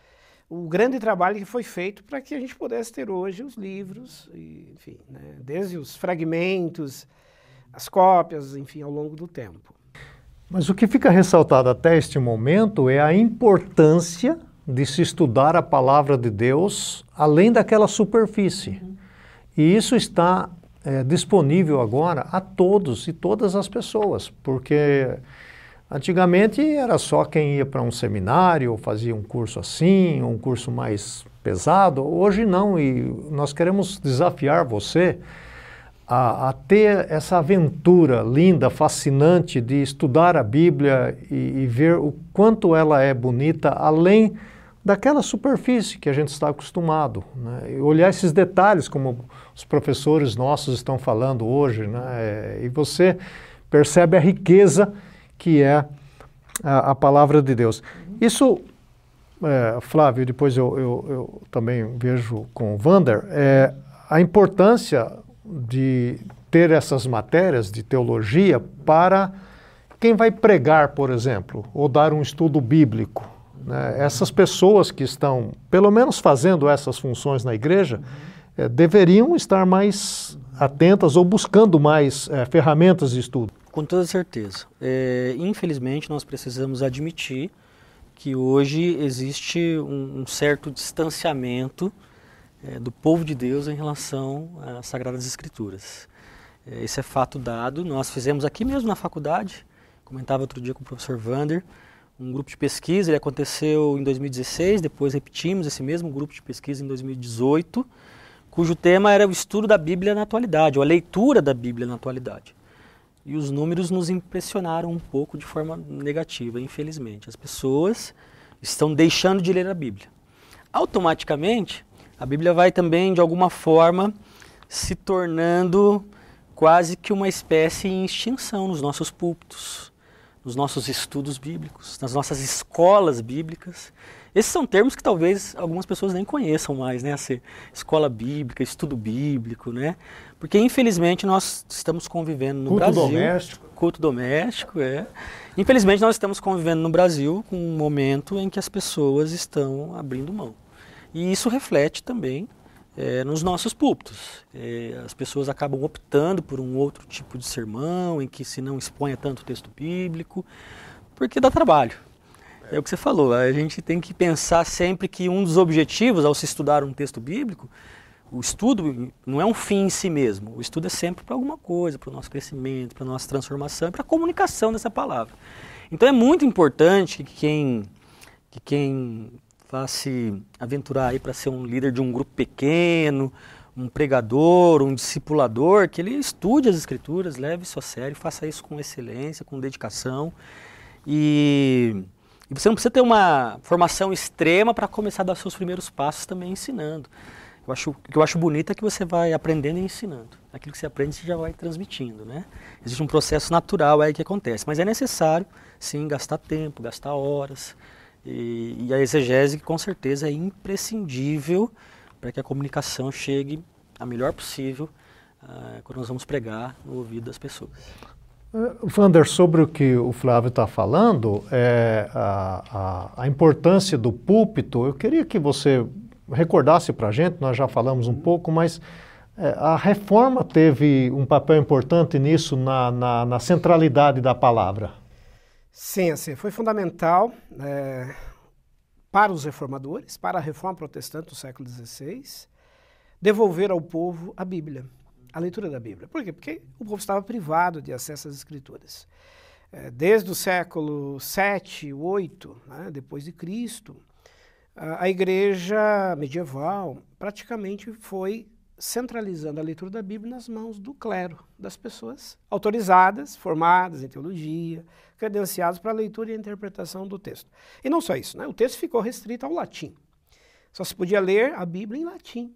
o grande trabalho que foi feito para que a gente pudesse ter hoje os livros, e, enfim, né, desde os fragmentos, as cópias, enfim, ao longo do tempo. Mas o que fica ressaltado até este momento é a importância de se estudar a palavra de Deus além daquela superfície. E isso está é, disponível agora a todos e todas as pessoas, porque Antigamente era só quem ia para um seminário ou fazia um curso assim, um curso mais pesado. Hoje não, e nós queremos desafiar você a, a ter essa aventura linda, fascinante de estudar a Bíblia e, e ver o quanto ela é bonita, além daquela superfície que a gente está acostumado. Né? Olhar esses detalhes, como os professores nossos estão falando hoje, né? e você percebe a riqueza que é a, a palavra de Deus. Isso, é, Flávio, depois eu, eu, eu, também vejo com o Vander, é a importância de ter essas matérias de teologia para quem vai pregar, por exemplo, ou dar um estudo bíblico. Né? Essas pessoas que estão, pelo menos, fazendo essas funções na igreja, é, deveriam estar mais atentas ou buscando mais é, ferramentas de estudo. Com toda certeza. É, infelizmente, nós precisamos admitir que hoje existe um, um certo distanciamento é, do povo de Deus em relação às Sagradas Escrituras. É, esse é fato dado. Nós fizemos aqui mesmo na faculdade, comentava outro dia com o professor Vander, um grupo de pesquisa. Ele aconteceu em 2016, depois repetimos esse mesmo grupo de pesquisa em 2018, cujo tema era o estudo da Bíblia na atualidade, ou a leitura da Bíblia na atualidade. E os números nos impressionaram um pouco de forma negativa, infelizmente. As pessoas estão deixando de ler a Bíblia. Automaticamente, a Bíblia vai também, de alguma forma, se tornando quase que uma espécie em extinção nos nossos púlpitos, nos nossos estudos bíblicos, nas nossas escolas bíblicas. Esses são termos que talvez algumas pessoas nem conheçam mais, né? Assim, escola bíblica, estudo bíblico, né? Porque infelizmente nós estamos convivendo no culto Brasil. Culto doméstico. Culto doméstico, é. Infelizmente nós estamos convivendo no Brasil com um momento em que as pessoas estão abrindo mão. E isso reflete também é, nos nossos púlpitos. É, as pessoas acabam optando por um outro tipo de sermão, em que se não exponha tanto texto bíblico, porque dá trabalho. É o que você falou, a gente tem que pensar sempre que um dos objetivos ao se estudar um texto bíblico, o estudo não é um fim em si mesmo, o estudo é sempre para alguma coisa, para o nosso crescimento, para a nossa transformação, para a comunicação dessa palavra. Então é muito importante que quem, que quem vá se aventurar aí para ser um líder de um grupo pequeno, um pregador, um discipulador, que ele estude as escrituras, leve isso a sério, faça isso com excelência, com dedicação e e você não precisa ter uma formação extrema para começar a dar seus primeiros passos também ensinando. Eu acho, o que eu acho bonito é que você vai aprendendo e ensinando. Aquilo que você aprende, você já vai transmitindo, né? Existe um processo natural aí que acontece, mas é necessário, sim, gastar tempo, gastar horas. E, e a exegese, com certeza, é imprescindível para que a comunicação chegue a melhor possível uh, quando nós vamos pregar no ouvido das pessoas. Vander, sobre o que o Flávio está falando, é, a, a, a, importância do púlpito, eu queria que você recordasse para a gente, nós já falamos um pouco, mas é, a reforma teve um papel importante nisso, na, na, na centralidade da palavra. Sim, assim, foi fundamental é, para os reformadores, para a reforma protestante do século XVI, devolver ao povo a Bíblia a leitura da Bíblia. Por quê? Porque o povo estava privado de acesso às escrituras. É, desde o século 7, 8, né, depois de Cristo, a, a igreja medieval praticamente foi centralizando a leitura da Bíblia nas mãos do clero, das pessoas autorizadas, formadas em teologia, credenciadas para a leitura e interpretação do texto. E não só isso, né? o texto ficou restrito ao latim. Só se podia ler a Bíblia em latim.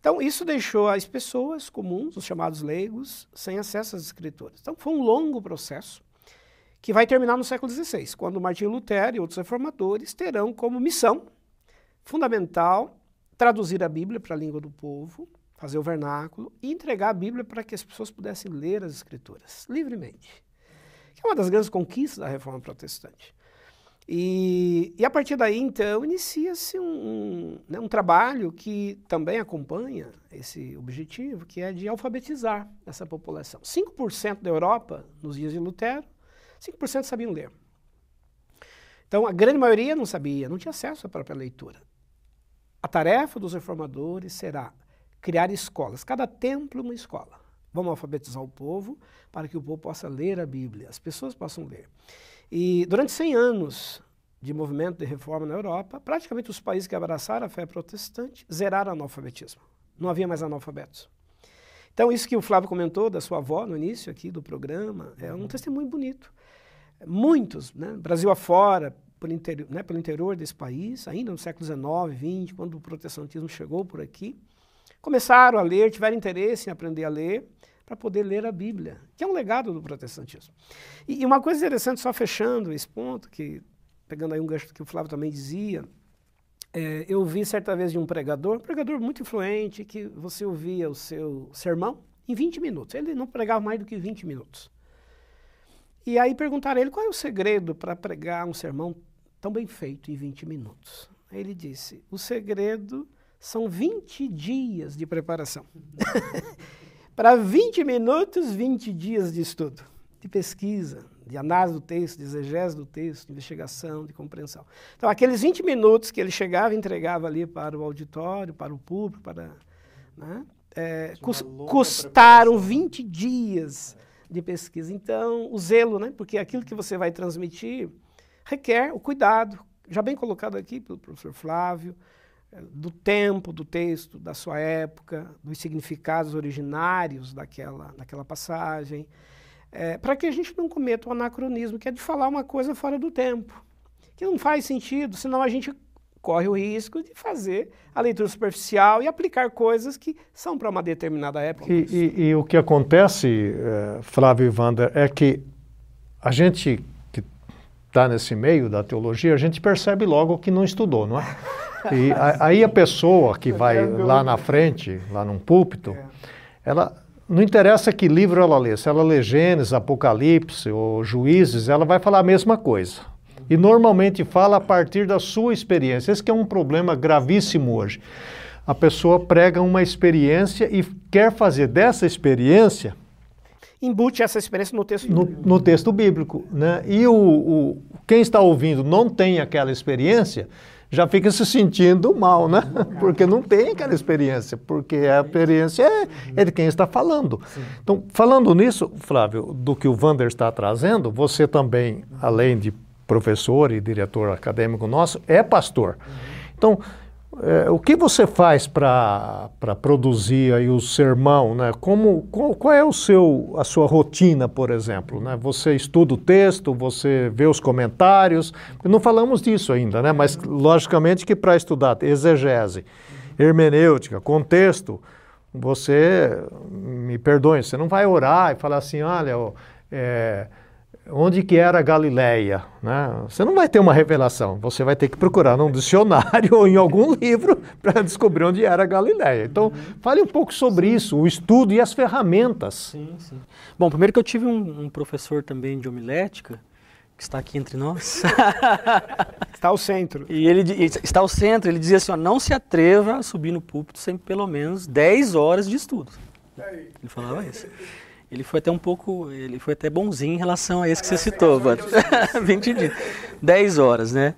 Então, isso deixou as pessoas comuns, os chamados leigos, sem acesso às escrituras. Então, foi um longo processo que vai terminar no século XVI, quando Martinho Lutero e outros reformadores terão como missão fundamental traduzir a Bíblia para a língua do povo, fazer o vernáculo e entregar a Bíblia para que as pessoas pudessem ler as Escrituras livremente. Que é uma das grandes conquistas da Reforma Protestante. E, e a partir daí, então, inicia-se um, um, né, um, trabalho que também acompanha esse objetivo, que é de alfabetizar essa população. 5% da Europa, nos dias de Lutero, 5% sabiam ler. Então, a grande maioria não sabia, não tinha acesso à própria leitura. A tarefa dos reformadores será criar escolas, cada templo uma escola. Vamos alfabetizar o povo para que o povo possa ler a Bíblia, as pessoas possam ler. E durante 100 anos de movimento de reforma na Europa, praticamente os países que abraçaram a fé protestante zeraram o analfabetismo. Não havia mais analfabetos. Então, isso que o Flávio comentou da sua avó no início aqui do programa, é um testemunho bonito. Muitos, né, Brasil afora, pelo interior, né, pelo interior desse país, ainda no século XIX, XX, quando o protestantismo chegou por aqui, começaram a ler, tiveram interesse em aprender a ler, para poder ler a Bíblia, que é um legado do protestantismo. E, e, uma coisa interessante, só fechando esse ponto, que pegando aí um gancho que o Flávio também dizia, é, eu vi certa vez de um pregador, um pregador muito influente, que você ouvia o seu sermão em 20 minutos. Ele não pregava mais do que 20 minutos. E aí perguntaram a ele qual é o segredo para pregar um sermão tão bem feito em 20 minutos. Aí ele disse: o segredo são 20 dias de preparação. para 20 minutos, 20 dias de estudo, de pesquisa, de análise do texto, de exegese do texto, de investigação, de compreensão. Então, aqueles 20 minutos que ele chegava e entregava ali para o auditório, para o público, para. Né, é, custaram 20 dias de pesquisa. Então, o zelo, né, porque aquilo que você vai transmitir requer o cuidado, já bem colocado aqui pelo professor Flávio, eh, do tempo do texto, da sua época, dos significados originários daquela, daquela passagem, é, para que a gente não cometa o anacronismo, que é de falar uma coisa fora do tempo, que não faz sentido, senão a gente corre o risco de fazer a leitura superficial e aplicar coisas que são para uma determinada época. E, e, e, o que acontece, uh, Flávio e Wander, é que a gente está nesse meio da teologia, a gente percebe logo que não estudou, não é? E a, aí a pessoa que vai lá na frente, lá num púlpito, é. ela não interessa que livro ela lê, se ela lê Gênesis, Apocalipse ou Juízes, ela vai falar a mesma coisa. E normalmente fala a partir da sua experiência. Esse é um problema gravíssimo hoje. A pessoa prega uma experiência e quer fazer dessa experiência embute essa experiência no texto no, no texto bíblico. Né? E o, o, quem está ouvindo não tem aquela experiência, já fica se sentindo mal, né? Porque não tem aquela experiência, porque a experiência é, é de quem está falando. Então, falando nisso, Flávio, do que o Vander está trazendo, você também, além de professor e diretor acadêmico nosso, é pastor. Então, é, o que você faz para produzir aí o sermão? Né? Como, qual, qual, é o seu, a sua rotina, por exemplo? Né? Você estuda o texto, você vê os comentários? Não falamos disso ainda, né? mas logicamente que para estudar exegese, hermenêutica, contexto, você, me perdoe, você não vai orar e falar assim, olha, é, onde que era Galileia, né? Você não vai ter uma revelação, você vai ter que procurar num dicionário ou em algum livro para descobrir onde era Galileia. Então, uhum. fale um pouco sobre sim. isso, o estudo e as ferramentas. Sim, sim. Bom, primeiro que eu tive um, um professor também de homilética, que está aqui entre nós. está ao centro. E ele está ao centro, ele dizia assim, ó, não se atreva a subir no púlpito sem pelo menos 10 horas de estudo. Ele falava isso. Ele foi até um pouco, ele foi até bonzinho em relação a esse que você citou, Vando. 20 dias. 10 horas, né?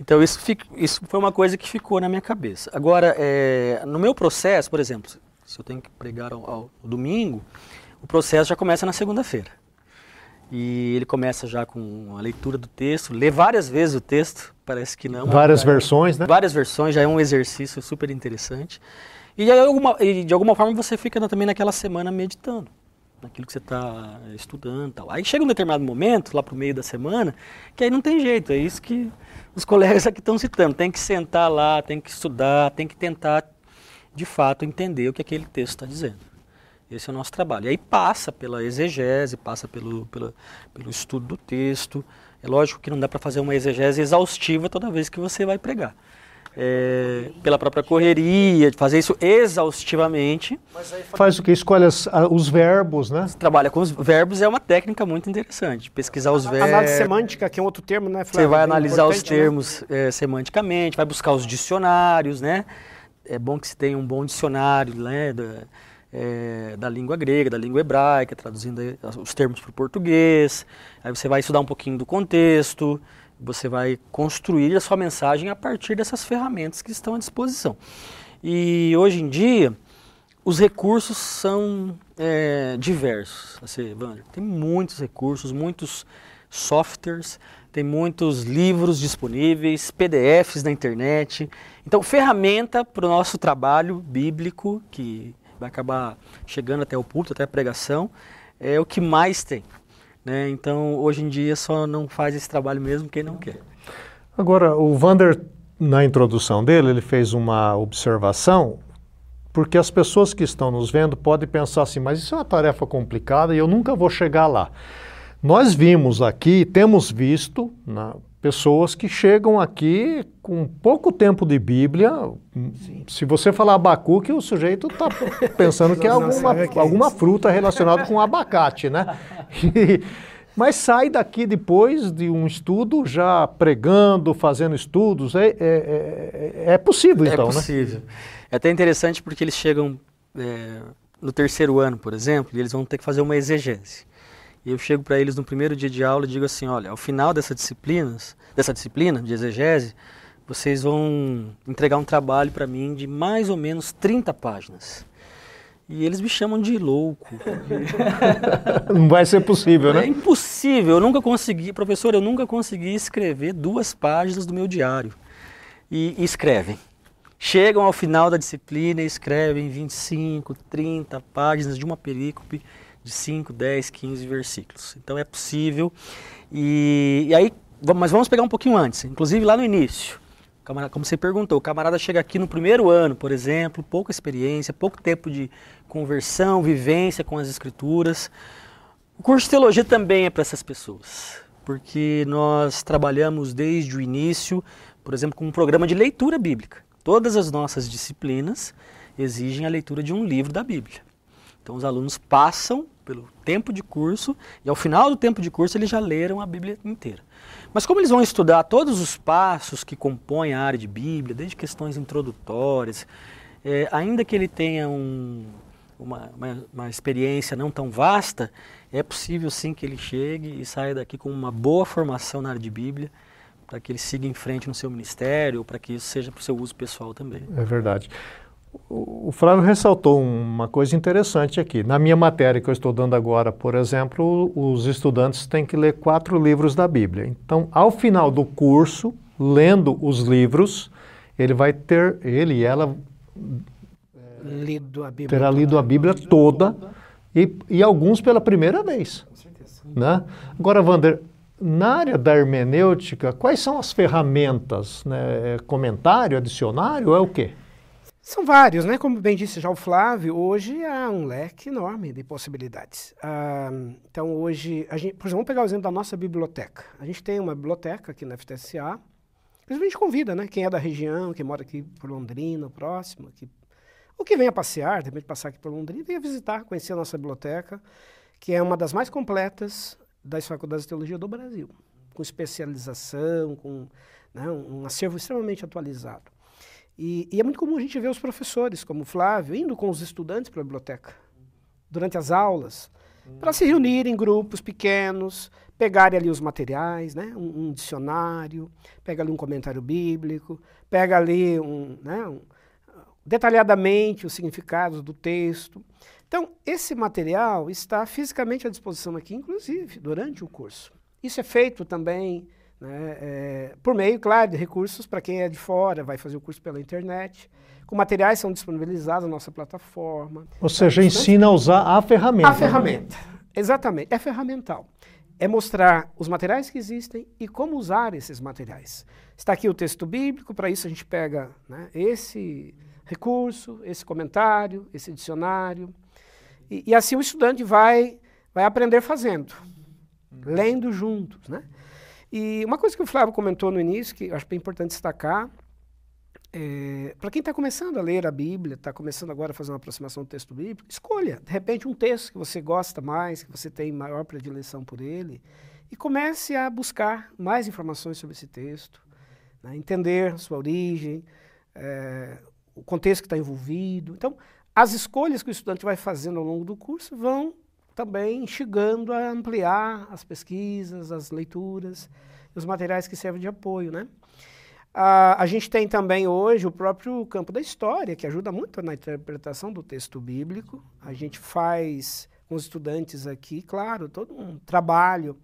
Então isso, isso foi uma coisa que ficou na minha cabeça. Agora, é, no meu processo, por exemplo, se eu tenho que pregar ao, ao domingo, o processo já começa na segunda-feira. E ele começa já com a leitura do texto, lê várias vezes o texto, parece que não. Várias versões, né? Várias versões, já é um exercício super interessante. E de alguma, e de alguma forma você fica também naquela semana meditando naquilo que você está estudando tal. Aí chega um determinado momento, lá para o meio da semana, que aí não tem jeito, é isso que os colegas aqui estão citando. Tem que sentar lá, tem que estudar, tem que tentar, de fato, entender o que aquele texto está dizendo. Esse é o nosso trabalho. E aí passa pela exegese, passa pelo, pelo, pelo estudo do texto. É lógico que não dá para fazer uma exegese exaustiva toda vez que você vai pregar é, pela própria correria, de fazer isso exaustivamente. Faz o que? Escolhe as, os verbos, né? Você trabalha com os verbos, é uma técnica muito interessante. Pesquisar os verbos. Análise semântica, que é um outro termo, né, Flávio? Você vai analisar os né? termos né? é, semanticamente, vai buscar os dicionários, né? É bom que se tenha um bom dicionário, né? Da, é, da língua grega, da língua hebraica, traduzindo os termos para o português. Aí você vai estudar um pouquinho do contexto, você vai construir a sua mensagem a partir dessas ferramentas que estão à disposição. E hoje em dia, os recursos são é, diversos. Assim, tem muitos recursos, muitos softwares, tem muitos livros disponíveis, PDFs na internet. Então, ferramenta para o nosso trabalho bíblico, que vai acabar chegando até o púlpito, até a pregação, é o que mais tem. Né? Então, hoje em dia, só não faz esse trabalho mesmo quem não quer. Agora, o Vander, na introdução dele, ele fez uma observação, porque as pessoas que estão nos vendo podem pensar assim, mas isso é uma tarefa complicada e eu nunca vou chegar lá. Nós vimos aqui, temos visto, na, pessoas que chegam aqui com pouco tempo de Bíblia. Sim. Se você falar abacuque, o sujeito está pensando que é alguma, é alguma fruta relacionada com abacate, né? mas sai daqui depois de um estudo, já pregando, fazendo estudos. É, é, é, é possível, é então, né? É possível. Né? É até interessante porque eles chegam é, no terceiro ano, por exemplo, e eles vão ter que fazer uma exegese. E eu chego para eles no primeiro dia de aula e digo assim, olha, ao final dessa disciplina, dessa disciplina de exegese, vocês vão entregar um trabalho para mim de mais ou menos 30 páginas. E eles me chamam de louco. Não vai ser possível, né? É impossível. Eu nunca consegui, professor, eu nunca consegui escrever duas páginas do meu diário. E, e escrevem. Chegam ao final da disciplina e escrevem 25, 30 páginas de uma perícope de 5, 10, 15 versículos. Então é possível. E, e aí, mas vamos pegar um pouquinho antes, inclusive lá no início. Como você perguntou, o camarada chega aqui no primeiro ano, por exemplo, pouca experiência, pouco tempo de conversão, vivência com as escrituras. O curso de teologia também é para essas pessoas, porque nós trabalhamos desde o início, por exemplo, com um programa de leitura bíblica. Todas as nossas disciplinas exigem a leitura de um livro da Bíblia. Então os alunos passam pelo tempo de curso e ao final do tempo de curso eles já leram a Bíblia inteira. Mas como eles vão estudar todos os passos que compõem a área de Bíblia, desde questões introdutórias, é, ainda que ele tenha um, uma, uma, uma, experiência não tão vasta, é possível sim que ele chegue e saia daqui com uma boa formação na área de Bíblia, para que ele siga em frente no seu ministério, ou para que isso seja para o seu uso pessoal também. É verdade. O Flávio ressaltou uma coisa interessante aqui. Na minha matéria que eu estou dando agora, por exemplo, os estudantes têm que ler quatro livros da Bíblia. Então, ao final do curso, lendo os livros, ele vai ter, ele e ela lido a Bíblia terá lido a Bíblia toda e, e alguns pela primeira vez. Com certeza. Né? Agora, Wander, na área da hermenêutica, quais são as ferramentas? Né? É comentário, adicionário, é o quê? São vários, né? Como bem disse já o Flávio, hoje há um leque enorme de possibilidades. Ah, então hoje, a gente, por exemplo, vamos pegar o exemplo da nossa biblioteca. A gente tem uma biblioteca aqui na FTSA. A gente convida, né? Quem é da região, quem mora aqui por Londrina, próximo, que, ou que venha passear, de repente passar aqui por Londrina, venha visitar, conhecer a nossa biblioteca, que é uma das mais completas das faculdades de teologia do Brasil, com especialização, com né, um acervo extremamente atualizado. E, e, é muito comum a gente ver os professores, como o Flávio, indo com os estudantes para a biblioteca, durante as aulas, para se reunirem em grupos pequenos, pegarem ali os materiais, né? um, um, dicionário, pega ali um comentário bíblico, pega ali um, né? um, detalhadamente os significados do texto. Então, esse material está fisicamente à disposição aqui, inclusive, durante o curso. Isso é feito também né, é, por meio, claro, de recursos para quem é de fora, vai fazer o curso pela internet. Com materiais são disponibilizados na nossa plataforma. Ou seja, ensina a usar a ferramenta. A ferramenta, exatamente. É ferramental. É mostrar os materiais que existem e como usar esses materiais. Está aqui o texto bíblico, para isso a gente pega né, esse recurso, esse comentário, esse dicionário. E, e assim o estudante vai, vai aprender fazendo, lendo juntos. Né? E uma coisa que o Flávio comentou no início, que acho bem importante destacar, é, para quem está começando a ler a Bíblia, está começando agora a fazer uma aproximação do texto bíblico, escolha, de repente, um texto que você gosta mais, que você tem maior predileção por ele, e comece a buscar mais informações sobre esse texto, né, entender sua origem, é, o contexto que está envolvido. Então, as escolhas que o estudante vai fazendo ao longo do curso vão também instigando a ampliar as pesquisas, as leituras, os materiais que servem de apoio, né? a gente tem também hoje o próprio campo da história, que ajuda muito na interpretação do texto bíblico. A gente faz com os estudantes aqui, claro, todo um trabalho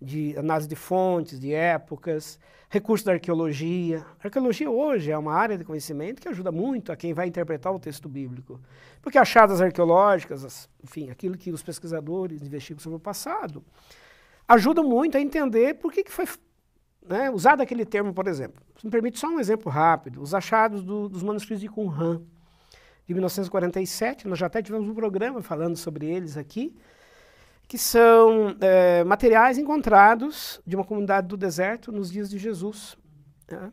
de análise de fontes, de épocas, recursos da arqueologia. A arqueologia hoje é uma área de conhecimento que ajuda muito a quem vai interpretar o texto bíblico. Porque achadas arqueológicas, enfim, aquilo que os pesquisadores investigam sobre o passado, ajudam muito a entender por que, que foi né, usado aquele termo, por exemplo. Se me permite só um exemplo rápido. Os achados do, dos manuscritos de Qumran, de 1947, nós já até tivemos um programa falando sobre eles aqui, que são é, materiais encontrados de uma comunidade do deserto nos dias de Jesus. Né?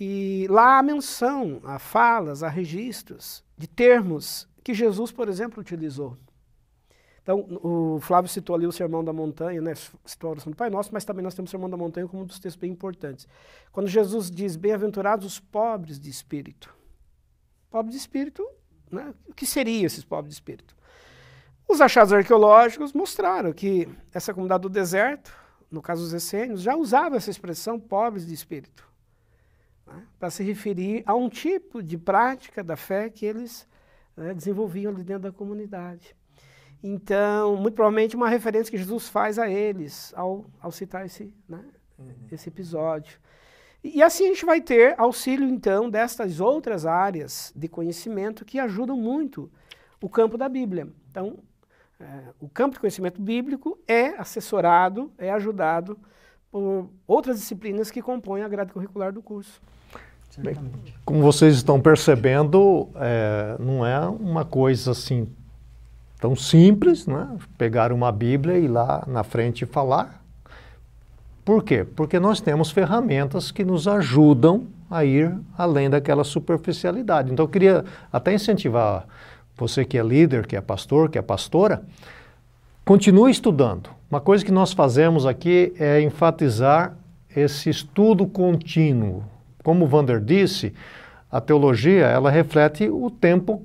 E lá há menção, há falas, há registros de termos que Jesus, por exemplo, utilizou. Então, o Flávio citou ali o Sermão da Montanha, né? citou a oração do Pai Nosso, mas também nós temos o Sermão da Montanha como um dos textos bem importantes. Quando Jesus diz, bem-aventurados os pobres de espírito. Pobres de espírito, né? o que seriam esses pobres de espírito? Os achados arqueológicos mostraram que essa comunidade do deserto, no caso dos essênios, já usava essa expressão pobres de espírito, né, para se referir a um tipo de prática da fé que eles né, desenvolviam ali dentro da comunidade. Então, muito provavelmente uma referência que Jesus faz a eles ao, ao citar esse, né, uhum. esse episódio. E, e assim a gente vai ter auxílio, então, destas outras áreas de conhecimento que ajudam muito o campo da Bíblia. Então, é, o campo de conhecimento bíblico é assessorado, é ajudado por outras disciplinas que compõem a grade curricular do curso. Bem, como vocês estão percebendo, é, não é uma coisa assim tão simples, né? pegar uma Bíblia e ir lá na frente falar. Por quê? Porque nós temos ferramentas que nos ajudam a ir além daquela superficialidade. Então eu queria até incentivar você que é líder, que é pastor, que é pastora, continue estudando. Uma coisa que nós fazemos aqui é enfatizar esse estudo contínuo. Como Vander disse, a teologia ela reflete o tempo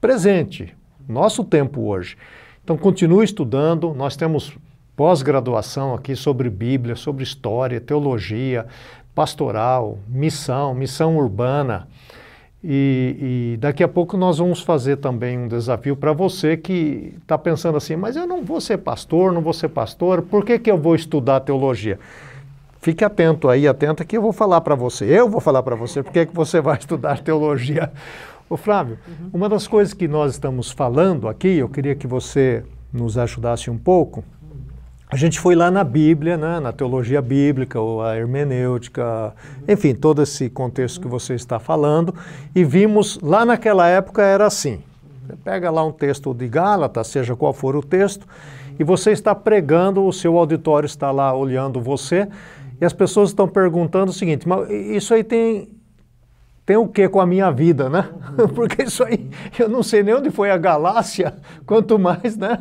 presente, nosso tempo hoje. Então continue estudando, nós temos pós-graduação aqui sobre Bíblia, sobre história, teologia, pastoral, missão, missão urbana. E, e, daqui a pouco nós vamos fazer também um desafio para você que está pensando assim, mas eu não vou ser pastor, não vou ser pastor, por que, que eu vou estudar teologia? Fique atento aí, atenta que eu vou falar para você, eu vou falar para você por que, que você vai estudar teologia. Ô Flávio, uhum. uma das coisas que nós estamos falando aqui, eu queria que você nos ajudasse um pouco, a gente foi lá na Bíblia, né, na teologia bíblica, ou a hermenêutica, enfim, todo esse contexto que você está falando, e vimos lá naquela época era assim. Você pega lá um texto de Gálatas, seja qual for o texto, e você está pregando, o seu auditório está lá olhando você, e as pessoas estão perguntando o seguinte: mas isso aí tem tem o que com a minha vida, né? Porque isso aí, eu não sei nem onde foi a galáxia, quanto mais, né?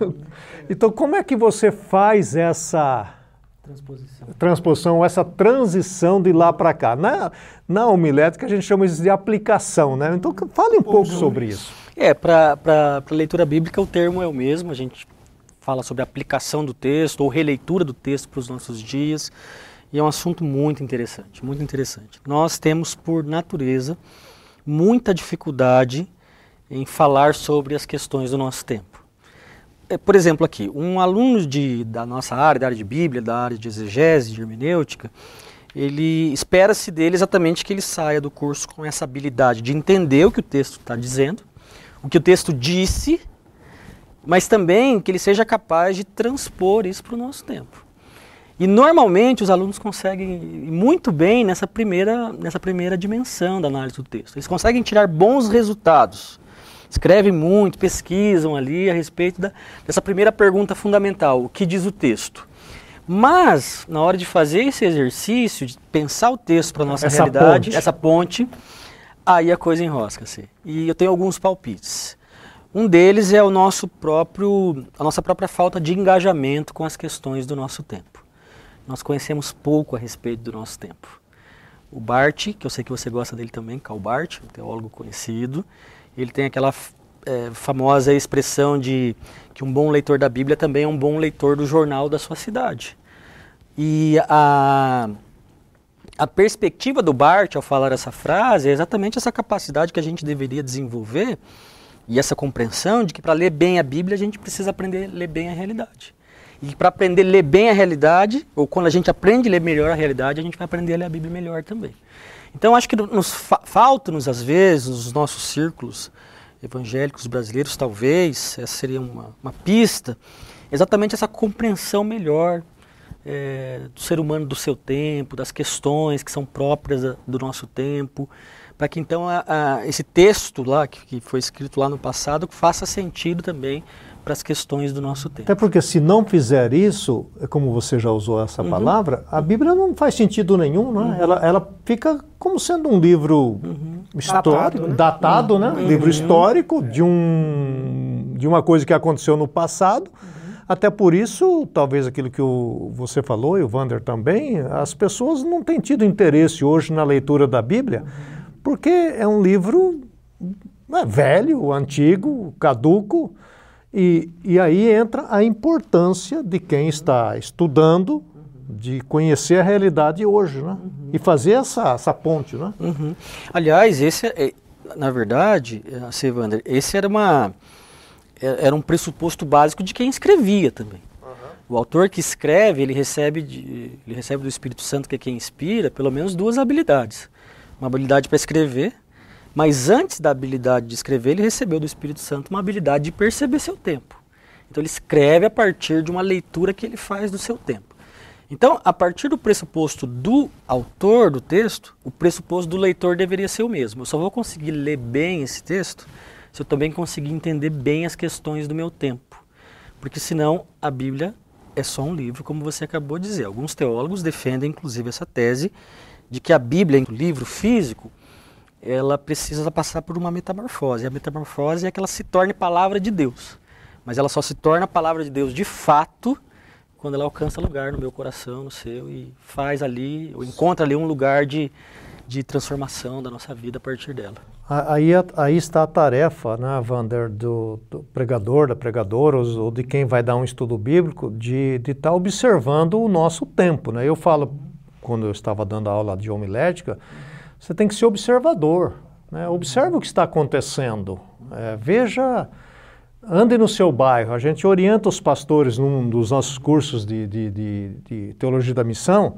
Então, como é que você faz essa transposição, transposição essa transição de lá para cá? Na, na homilética a gente chama isso de aplicação, né? Então, fale um pouco sobre isso. É, para a leitura bíblica o termo é o mesmo, a gente fala sobre aplicação do texto ou releitura do texto para os nossos dias. E é um assunto muito interessante, muito interessante. Nós temos, por natureza, muita dificuldade em falar sobre as questões do nosso tempo. É, por exemplo, aqui, um aluno de, da nossa área, da área de Bíblia, da área de exegese, de hermenêutica, ele espera-se dele exatamente que ele saia do curso com essa habilidade de entender o que o texto está dizendo, o que o texto disse, mas também que ele seja capaz de transpor isso para o nosso tempo. E normalmente os alunos conseguem muito bem nessa primeira, nessa primeira dimensão da análise do texto. Eles conseguem tirar bons resultados. Escrevem muito, pesquisam ali a respeito da, dessa primeira pergunta fundamental: o que diz o texto? Mas, na hora de fazer esse exercício, de pensar o texto para a nossa essa realidade, ponte. essa ponte, aí a coisa enrosca-se. E eu tenho alguns palpites. Um deles é o nosso próprio, a nossa própria falta de engajamento com as questões do nosso tempo. Nós conhecemos pouco a respeito do nosso tempo. O Barth, que eu sei que você gosta dele também, Karl Barth, um teólogo conhecido, ele tem aquela é, famosa expressão de que um bom leitor da Bíblia também é um bom leitor do jornal da sua cidade. E a, a perspectiva do Barth ao falar essa frase é exatamente essa capacidade que a gente deveria desenvolver e essa compreensão de que para ler bem a Bíblia a gente precisa aprender a ler bem a realidade. E para aprender a ler bem a realidade, ou quando a gente aprende a ler melhor a realidade, a gente vai aprender a ler a Bíblia melhor também. Então acho que nos fa falta-nos às vezes, nos nossos círculos evangélicos brasileiros, talvez, essa seria uma, uma pista, exatamente essa compreensão melhor é, do ser humano do seu tempo, das questões que são próprias a, do nosso tempo, para que então a, a, esse texto lá, que, que foi escrito lá no passado, faça sentido também para as questões do nosso tempo. Até porque se não fizer isso, é como você já usou essa uhum. palavra, a Bíblia não faz sentido nenhum, né? Uhum. Ela, ela fica como sendo um livro uhum. histórico, datado, né? datado né? Uhum. Livro histórico de, um, de uma coisa que aconteceu no passado. Uhum. Até por isso, talvez aquilo que o, você falou e o Vander também, as pessoas não têm tido interesse hoje na leitura da Bíblia, porque é um livro é, velho, antigo, caduco, e, e aí entra a importância de quem está estudando de conhecer a realidade hoje, né? Uhum. E fazer essa, essa ponte, né? Uhum. Aliás, esse, é, na verdade, Sevander, esse era uma era um pressuposto básico de quem escrevia também. Uhum. O autor que escreve, ele recebe, de, ele recebe do Espírito Santo, que é quem inspira, pelo menos duas habilidades. Uma habilidade para escrever mas antes da habilidade de escrever, ele recebeu do Espírito Santo uma habilidade de perceber seu tempo. Então ele escreve a partir de uma leitura que ele faz do seu tempo. Então, a partir do pressuposto do autor do texto, o pressuposto do leitor deveria ser o mesmo. Eu só vou conseguir ler bem esse texto se eu também conseguir entender bem as questões do meu tempo. Porque senão a Bíblia é só um livro, como você acabou de dizer. Alguns teólogos defendem inclusive essa tese de que a Bíblia, um livro físico, ela precisa passar por uma metamorfose. A metamorfose é que ela se torne palavra de Deus. Mas ela só se torna palavra de Deus de fato quando ela alcança lugar no meu coração, no seu, e faz ali, ou encontra ali um lugar de, de transformação da nossa vida a partir dela. Aí, aí está a tarefa, né, Vander, do, do pregador, da pregadora, ou de quem vai dar um estudo bíblico, de estar tá observando o nosso tempo. Né? Eu falo, quando eu estava dando aula de homilética, você tem que ser observador. Né? Observe o que está acontecendo. É, veja, ande no seu bairro. A gente orienta os pastores num dos nossos cursos de, de, de, de teologia da missão.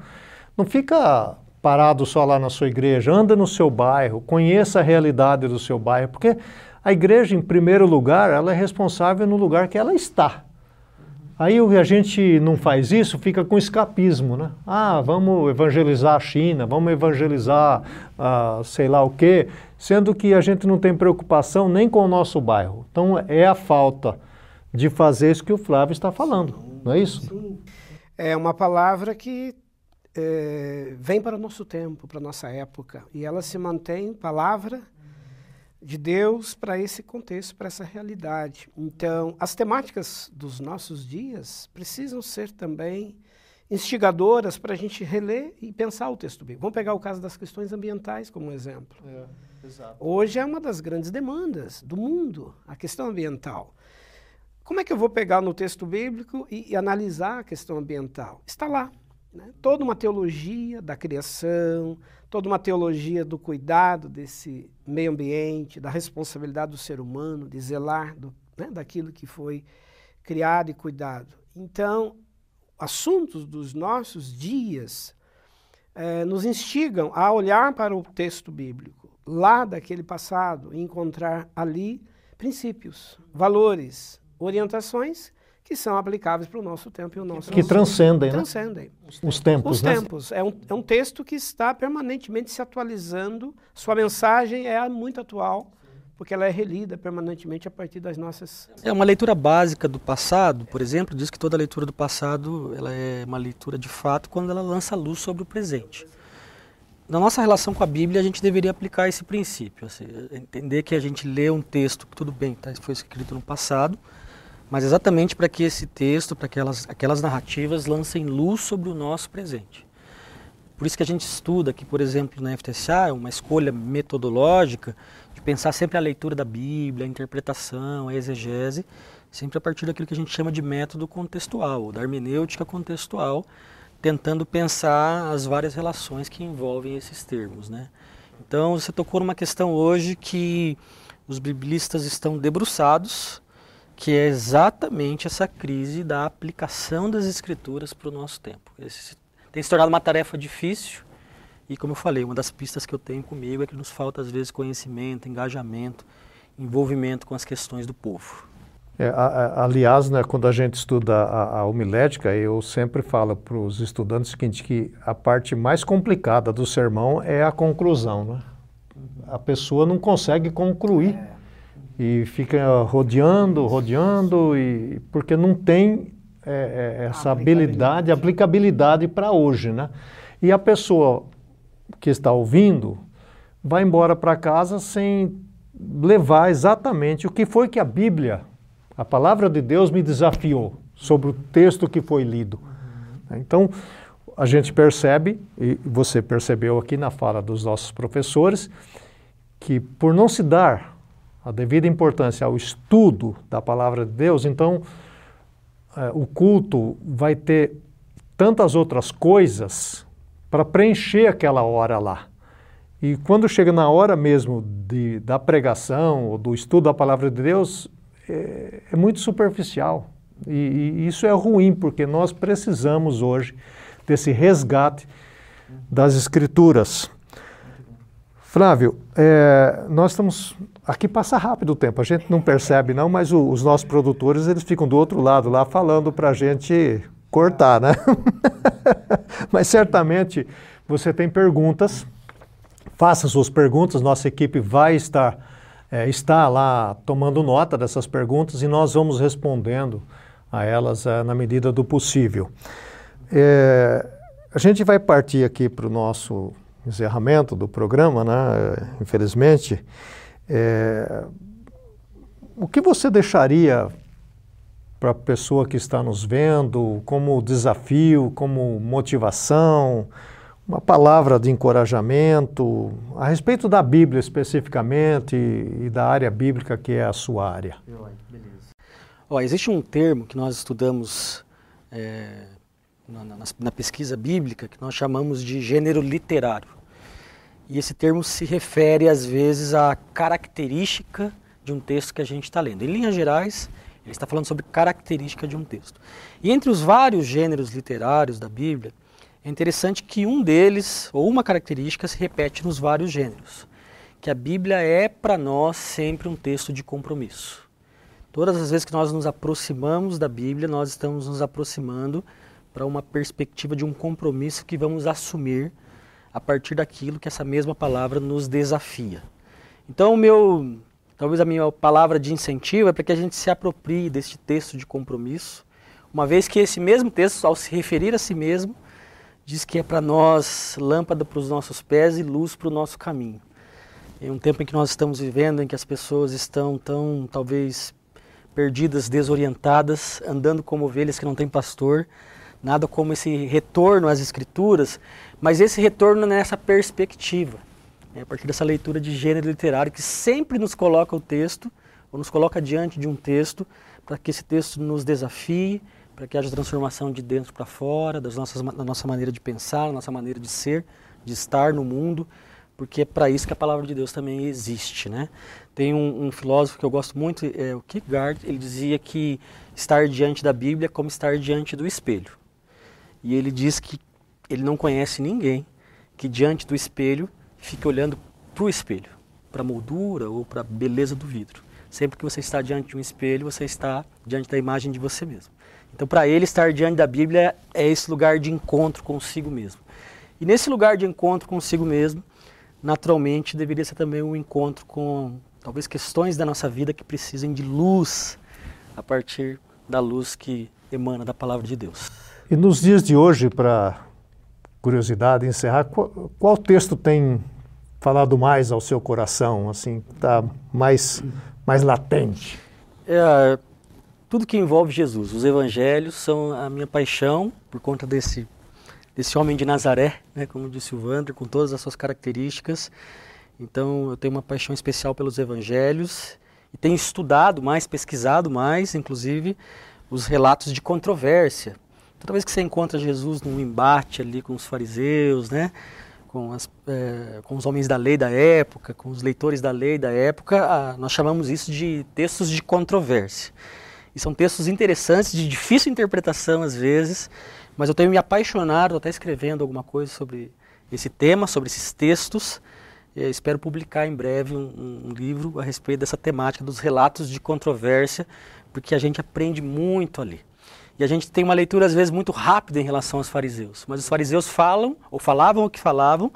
Não fica parado só lá na sua igreja, anda no seu bairro, conheça a realidade do seu bairro, porque a igreja, em primeiro lugar, ela é responsável no lugar que ela está. Aí a gente não faz isso, fica com escapismo, né? Ah, vamos evangelizar a China, vamos evangelizar uh, sei lá o quê, sendo que a gente não tem preocupação nem com o nosso bairro. Então é a falta de fazer isso que o Flávio está falando, não é isso? Sim. É uma palavra que é, vem para o nosso tempo, para a nossa época, e ela se mantém palavra de Deus para esse contexto, para essa realidade. Então, as temáticas dos nossos dias precisam ser também instigadoras para a gente reler e pensar o texto bíblico. Vamos pegar o caso das questões ambientais como exemplo. É, Hoje é uma das grandes demandas do mundo, a questão ambiental. Como é que eu vou pegar no texto bíblico e, e analisar a questão ambiental? Está lá. Né? Toda uma teologia da criação, toda uma teologia do cuidado desse meio ambiente, da responsabilidade do ser humano, de zelar do, né, daquilo que foi criado e cuidado. Então, assuntos dos nossos dias eh, nos instigam a olhar para o texto bíblico, lá daquele passado, e encontrar ali princípios, valores, orientações que são aplicáveis para o nosso tempo e o nosso Que transcendem, né? transcendem. Os tempos, Os né? tempos. É um, é um texto que está permanentemente se atualizando. Sua mensagem é muito atual, porque ela é relida permanentemente a partir das nossas. É uma leitura básica do passado, por exemplo, diz que toda leitura do passado ela é uma leitura de fato quando ela lança luz sobre o presente. Na nossa relação com a Bíblia, a gente deveria aplicar esse princípio, assim, entender que a gente lê um texto que tudo bem, tá, foi escrito no passado, mas exatamente para que esse texto, para que aquelas, narrativas lancem luz sobre o nosso presente. Por isso que a gente estuda aqui, por exemplo, na FTSA, uma escolha metodológica de pensar sempre a leitura da Bíblia, a interpretação, a exegese, sempre a partir daquilo que a gente chama de método contextual, da hermenêutica contextual, tentando pensar as várias relações que envolvem esses termos. Né? Então, você tocou numa questão hoje que os biblistas estão debruçados que é exatamente essa crise da aplicação das escrituras para o nosso tempo. Esse tem se tornado uma tarefa difícil e, como eu falei, uma das pistas que eu tenho comigo é que nos falta às vezes conhecimento, engajamento, envolvimento com as questões do povo. É, a, a, aliás, né, quando a gente estuda a, a homilética, eu sempre falo para os estudantes o seguinte, que a parte mais complicada do sermão é a conclusão. Né? A pessoa não consegue concluir. É e fica rodeando, rodeando, e, porque não tem é, é, essa habilidade, aplicabilidade para hoje, né? E a pessoa que está ouvindo vai embora para casa sem levar exatamente o que foi que a Bíblia, a palavra de Deus me desafiou sobre o texto que foi lido. Então, a gente percebe, e você percebeu aqui na fala dos nossos professores, que por não se dar a devida importância ao estudo da palavra de Deus, então é, o culto vai ter tantas outras coisas para preencher aquela hora lá. E quando chega na hora mesmo de, da pregação ou do estudo da palavra de Deus, é, é muito superficial. E, e isso é ruim, porque nós precisamos hoje desse resgate das Escrituras. Flávio, é, nós estamos Aqui passa rápido o tempo, a gente não percebe não, mas o, os nossos produtores eles ficam do outro lado lá falando para a gente cortar, né? mas certamente você tem perguntas, faça suas perguntas, nossa equipe vai estar é, está lá tomando nota dessas perguntas e nós vamos respondendo a elas é, na medida do possível. É, a gente vai partir aqui para o nosso encerramento do programa, né? Infelizmente. É, o que você deixaria para a pessoa que está nos vendo como desafio, como motivação, uma palavra de encorajamento a respeito da Bíblia especificamente e, da área bíblica que é a sua área? Beleza. Existe um termo que nós estudamos é, na, na, na pesquisa bíblica que nós chamamos de gênero literário. E esse termo se refere, às vezes, à característica de um texto que a gente está lendo. Em linhas gerais, ele está falando sobre característica de um texto. E entre os vários gêneros literários da Bíblia, é interessante que um deles, ou uma característica, se repete nos vários gêneros. Que a Bíblia é, para nós, sempre um texto de compromisso. Todas as vezes que nós nos aproximamos da Bíblia, nós estamos nos aproximando para uma perspectiva de um compromisso que vamos assumir a partir daquilo que essa mesma palavra nos desafia. Então, meu, talvez a minha palavra de incentivo é para que a gente se aproprie deste texto de compromisso, uma vez que esse mesmo texto, ao se referir a si mesmo, diz que é para nós lâmpada para os nossos pés e luz para o nosso caminho. Em um tempo em que nós estamos vivendo, em que as pessoas estão tão, talvez, perdidas, desorientadas, andando como ovelhas que não têm pastor, nada como esse retorno às escrituras, mas esse retorno nessa perspectiva, né, a partir dessa leitura de gênero literário que sempre nos coloca o texto, ou nos coloca diante de um texto, para que esse texto nos desafie, para que haja transformação de dentro para fora, das nossas, da nossa maneira de pensar, da nossa maneira de ser, de estar no mundo, porque é para isso que a palavra de Deus também existe, né? Tem um, um, filósofo que eu gosto muito, é o Kierkegaard, ele dizia que estar diante da Bíblia é como estar diante do espelho. E ele diz que ele não conhece ninguém que diante do espelho fique olhando para o espelho, para a moldura ou para a beleza do vidro. Sempre que você está diante de um espelho, você está diante da imagem de você mesmo. Então, para ele, estar diante da Bíblia é esse lugar de encontro consigo mesmo. E nesse lugar de encontro consigo mesmo, naturalmente deveria ser também um encontro com talvez questões da nossa vida que precisem de luz a partir da luz que emana da palavra de Deus. E nos dias de hoje, para curiosidade encerrar, qual, qual, texto tem falado mais ao seu coração, assim, está mais mais latente? É, tudo que envolve Jesus. Os evangelhos são a minha paixão por conta desse desse homem de Nazaré, né, como disse o Wander, com todas as suas características. Então eu tenho uma paixão especial pelos evangelhos e tenho estudado mais, pesquisado mais, inclusive, os relatos de controvérsia. Toda vez que você encontra Jesus num embate ali com os fariseus, né, com, as, é, com os homens da lei da época, com os leitores da lei da época, a, nós chamamos isso de textos de controvérsia. E são textos interessantes, de difícil interpretação às vezes, mas eu tenho me apaixonado, até escrevendo alguma coisa sobre esse tema, sobre esses textos. Espero publicar em breve um, um, livro a respeito dessa temática dos relatos de controvérsia, porque a gente aprende muito ali. E a gente tem uma leitura às vezes muito rápida em relação aos fariseus, mas os fariseus falam ou falavam o que falavam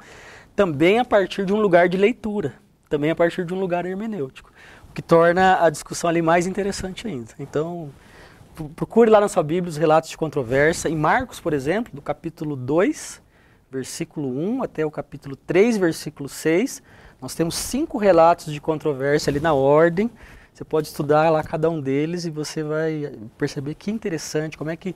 também a partir de um lugar de leitura, também a partir de um lugar hermenêutico, o que torna a discussão ali mais interessante ainda. Então, procure lá na sua Bíblia os relatos de controvérsia. Em Marcos, por exemplo, do capítulo 2, versículo 1 até o capítulo 3, versículo 6, nós temos cinco relatos de controvérsia ali na ordem. Você pode estudar lá cada um deles e você vai perceber que interessante, como é que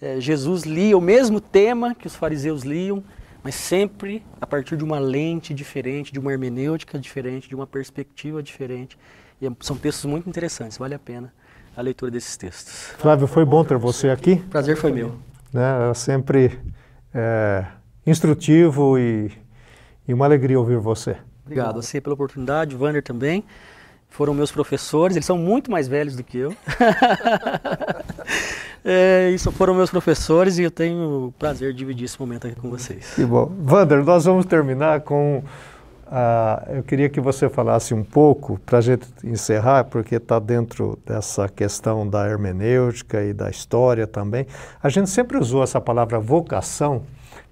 é, Jesus lia o mesmo tema que os fariseus liam, mas sempre a partir de uma lente diferente, de uma hermenêutica diferente, de uma perspectiva diferente. E é, são textos muito interessantes, vale a pena a leitura desses textos. Flávio, foi bom ter você aqui. Prazer foi meu. Né, é sempre é, instrutivo e, e, uma alegria ouvir você. Obrigado, você pela oportunidade, o Wander também. Foram meus professores, eles são muito mais velhos do que eu. é, isso foram meus professores e eu tenho o prazer de dividir esse momento aqui com vocês. Que bom. Wander, nós vamos terminar com ah, eu queria que você falasse um pouco, para a gente encerrar, porque está dentro dessa questão da hermenêutica e da história também. A gente sempre usou essa palavra vocação,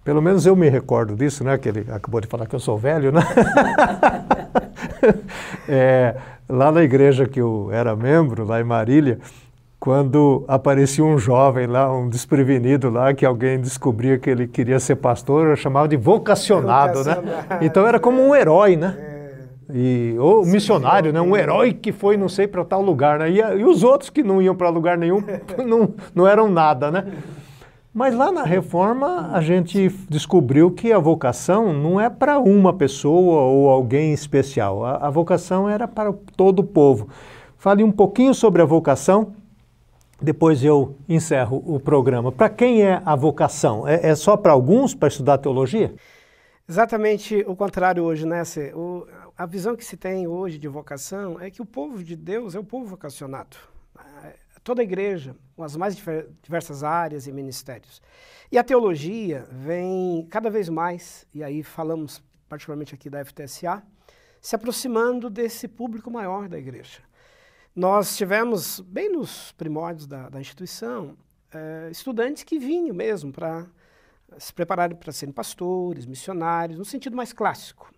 pelo menos eu me recordo disso, né? Que ele acabou de falar que eu sou velho, né? é, lá na igreja que eu era membro, lá em Marília, quando aparecia um jovem lá, um desprevenido lá, que alguém descobria que ele queria ser pastor, eu chamava de vocacionado, né? Então era como um herói, né? É. E, ou Sim, missionário, né? Um herói que foi, não sei, para tal lugar, né? E, e, os outros que não iam para lugar nenhum não, não eram nada, né? Mas lá na reforma a gente descobriu que a vocação não é para uma pessoa ou alguém especial. A, a vocação era para todo o povo. Fale um pouquinho sobre a vocação depois eu encerro o programa. Para quem é a vocação? É, é só para alguns para estudar teologia? Exatamente o contrário hoje, né? O, a visão que se tem hoje de vocação é que o povo de Deus é o povo vocacionado. Toda a igreja, com as mais diversas áreas e ministérios. E a teologia vem cada vez mais, e aí falamos particularmente aqui da FTSA, se aproximando desse público maior da igreja. Nós tivemos, bem nos primórdios da, da instituição, é, estudantes que vinham mesmo para se prepararem para serem pastores, missionários, no sentido mais clássico.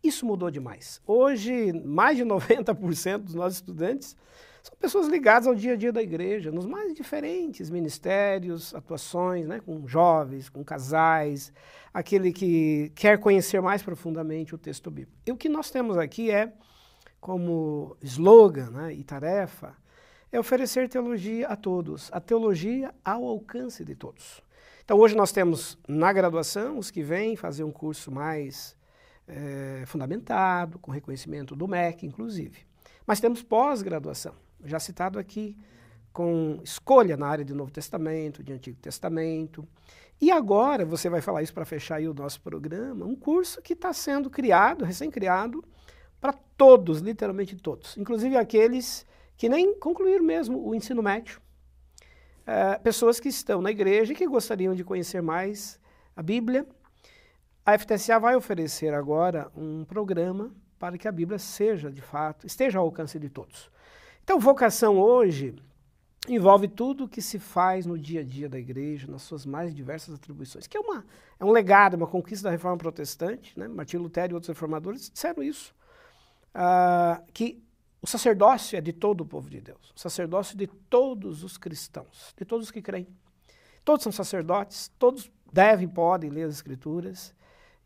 Isso mudou demais. Hoje, mais de 90% dos nossos estudantes são pessoas ligadas ao dia a dia da igreja, nos mais diferentes ministérios, atuações, né, com jovens, com casais, aquele que quer conhecer mais profundamente o texto bíblico. E o que nós temos aqui é como slogan né, e tarefa, é oferecer teologia a todos, a teologia ao alcance de todos. Então, hoje nós temos na graduação os que vêm fazer um curso mais é, fundamentado, com reconhecimento do MEC, inclusive. Mas temos pós-graduação, já citado aqui com escolha na área de Novo Testamento, de Antigo Testamento. E agora, você vai falar isso para fechar aí o nosso programa, um curso que está sendo criado, recém-criado, para todos, literalmente todos, inclusive aqueles que nem concluíram mesmo o ensino médio. É, pessoas que estão na igreja e que gostariam de conhecer mais a Bíblia. A FTSA vai oferecer agora um programa para que a Bíblia seja, de fato, esteja ao alcance de todos. Então, vocação hoje envolve tudo o que se faz no dia a dia da igreja, nas suas mais diversas atribuições, que é, uma, é um legado, uma conquista da reforma protestante. Né? Lutero e outros reformadores disseram isso, uh, que o sacerdócio é de todo o povo de Deus, o sacerdócio de todos os cristãos, de todos os que creem. Todos são sacerdotes, todos devem, podem ler as escrituras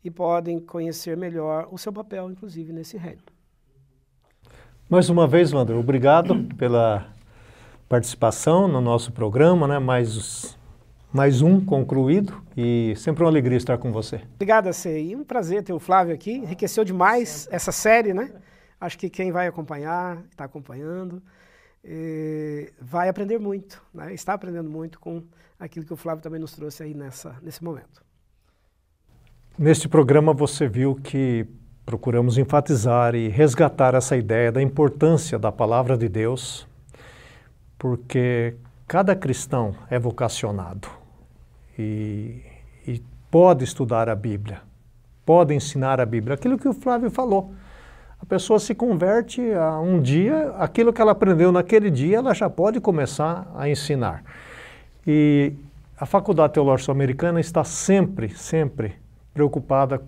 e podem conhecer melhor o seu papel, inclusive, nesse reino. Mais uma vez, Wander, obrigado pela participação no nosso programa, né? Mais, mais um concluído e sempre uma alegria estar com você. Obrigado, Sei. Um prazer ter o Flávio aqui. Enriqueceu demais essa série, né? Acho que quem vai acompanhar, está acompanhando, eh, vai aprender muito, né? está aprendendo muito com aquilo que o Flávio também nos trouxe aí nessa, nesse momento. Neste programa você viu que procuramos enfatizar e resgatar essa ideia da importância da palavra de Deus porque cada cristão é vocacionado e, e pode estudar a Bíblia, pode ensinar a Bíblia. Aquilo que o Flávio falou. A pessoa se converte a um dia, aquilo que ela aprendeu naquele dia, ela já pode começar a ensinar. E a Faculdade Teológica Americana está sempre, sempre preocupada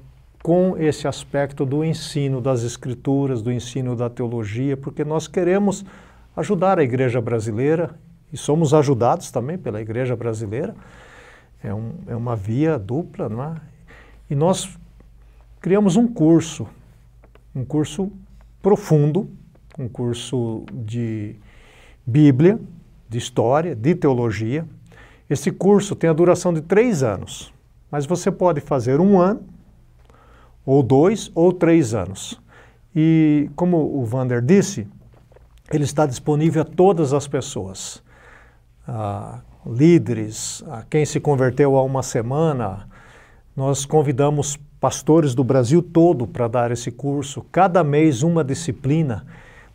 com esse aspecto do ensino das escrituras, do ensino da teologia, porque nós queremos ajudar a igreja brasileira e somos ajudados também pela igreja brasileira. É, um, é uma via dupla, não é? E nós criamos um curso, um curso profundo, um curso de Bíblia, de História, de Teologia. Esse curso tem a duração de três anos, mas você pode fazer um ano, ou dois, ou três anos. E como o Vander disse, ele está disponível a todas as pessoas, a líderes, a quem se converteu há uma semana. Nós convidamos pastores do Brasil todo para dar esse curso, cada mês uma disciplina.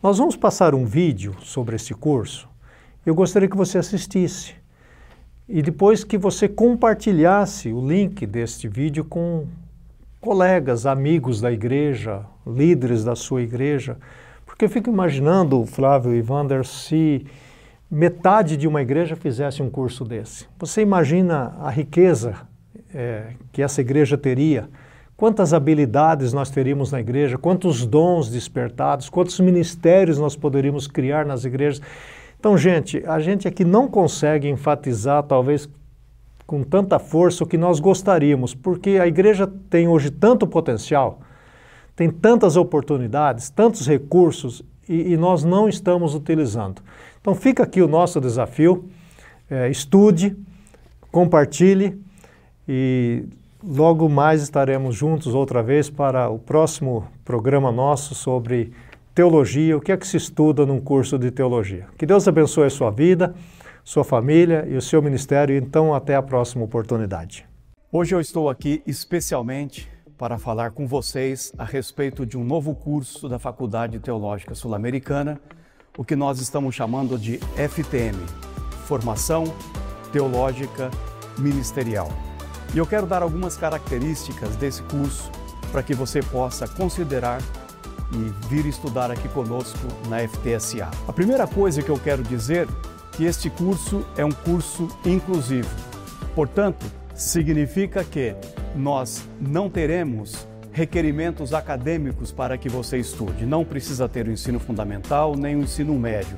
Nós vamos passar um vídeo sobre esse curso. Eu gostaria que você assistisse e depois que você compartilhasse o link deste vídeo com colegas, amigos da igreja, líderes da sua igreja, porque eu fico imaginando, Flávio e Vander, se metade de uma igreja fizesse um curso desse. Você imagina a riqueza é, que essa igreja teria, quantas habilidades nós teríamos na igreja, quantos dons despertados, quantos ministérios nós poderíamos criar nas igrejas. Então, gente, a gente aqui não consegue enfatizar, talvez com tanta força, o que nós gostaríamos, porque a igreja tem hoje tanto potencial tem tantas oportunidades, tantos recursos e, e nós não estamos utilizando. Então fica aqui o nosso desafio: é, estude, compartilhe e logo mais estaremos juntos outra vez para o próximo programa nosso sobre teologia, o que é que se estuda num curso de teologia. Que Deus abençoe a sua vida, sua família e o seu ministério. Então, até a próxima oportunidade. Hoje eu estou aqui especialmente para falar com vocês a respeito de um novo curso da Faculdade Teológica Sul-Americana, o que nós estamos chamando de FTM Formação Teológica Ministerial. E eu quero dar algumas características desse curso para que você possa considerar e vir estudar aqui conosco na FTSA. A primeira coisa que eu quero dizer que este curso é um curso inclusivo. Portanto, significa que nós não teremos requerimentos acadêmicos para que você estude. Não precisa ter o ensino fundamental nem o ensino médio.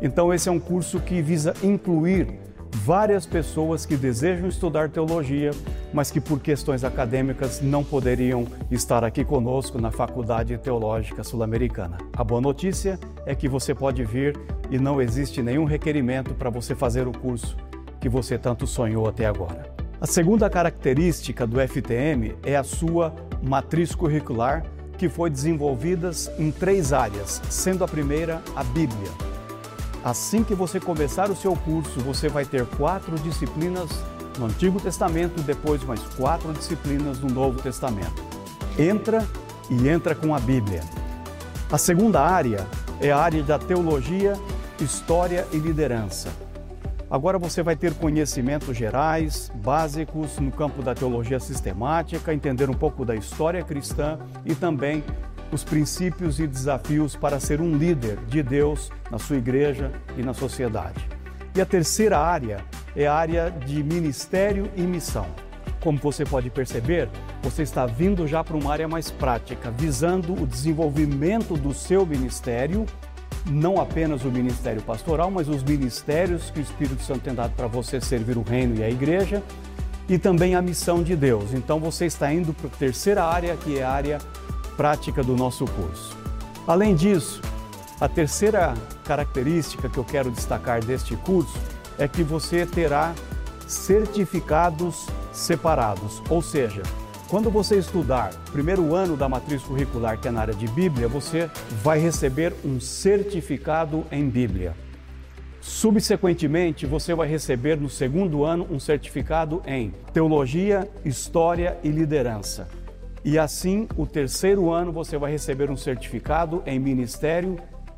Então, esse é um curso que visa incluir várias pessoas que desejam estudar teologia, mas que por questões acadêmicas não poderiam estar aqui conosco na Faculdade Teológica Sul-Americana. A boa notícia é que você pode vir e não existe nenhum requerimento para você fazer o curso que você tanto sonhou até agora. A segunda característica do FTM é a sua matriz curricular, que foi desenvolvida em três áreas, sendo a primeira a Bíblia. Assim que você começar o seu curso, você vai ter quatro disciplinas no Antigo Testamento, depois mais quatro disciplinas no Novo Testamento. Entra e entra com a Bíblia. A segunda área é a área da teologia, história e liderança. Agora você vai ter conhecimentos gerais, básicos no campo da teologia sistemática, entender um pouco da história cristã e também os princípios e desafios para ser um líder de Deus na sua igreja e na sociedade. E a terceira área é a área de ministério e missão. Como você pode perceber, você está vindo já para uma área mais prática, visando o desenvolvimento do seu ministério, não apenas o ministério pastoral, mas os ministérios que o Espírito Santo tem dado para você servir o reino e a igreja, e também a missão de Deus. Então você está indo para a terceira área, que é a área prática do nosso curso. Além disso, a terceira característica que eu quero destacar deste curso é que você terá certificados separados, ou seja, quando você estudar primeiro ano da matriz curricular, que é na área de Bíblia, você vai receber um certificado em Bíblia. Subsequentemente, você vai receber no segundo ano um certificado em Teologia, História e Liderança. E assim, o terceiro ano você vai receber um certificado em Ministério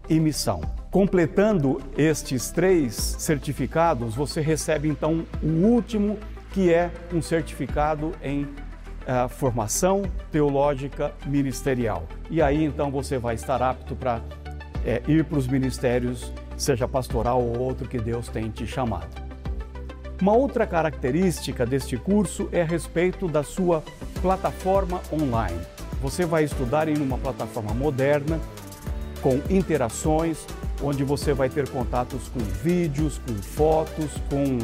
e Missão. Completando estes três certificados, você recebe então o último, que é um certificado em uh, formação teológica ministerial. E aí então você vai estar apto para é, ir para os ministérios, seja pastoral ou outro que Deus tem te chamado. Uma outra característica deste curso é a respeito da sua plataforma online. Você vai estudar em uma plataforma moderna, com interações, onde você vai ter contatos com vídeos, com fotos, com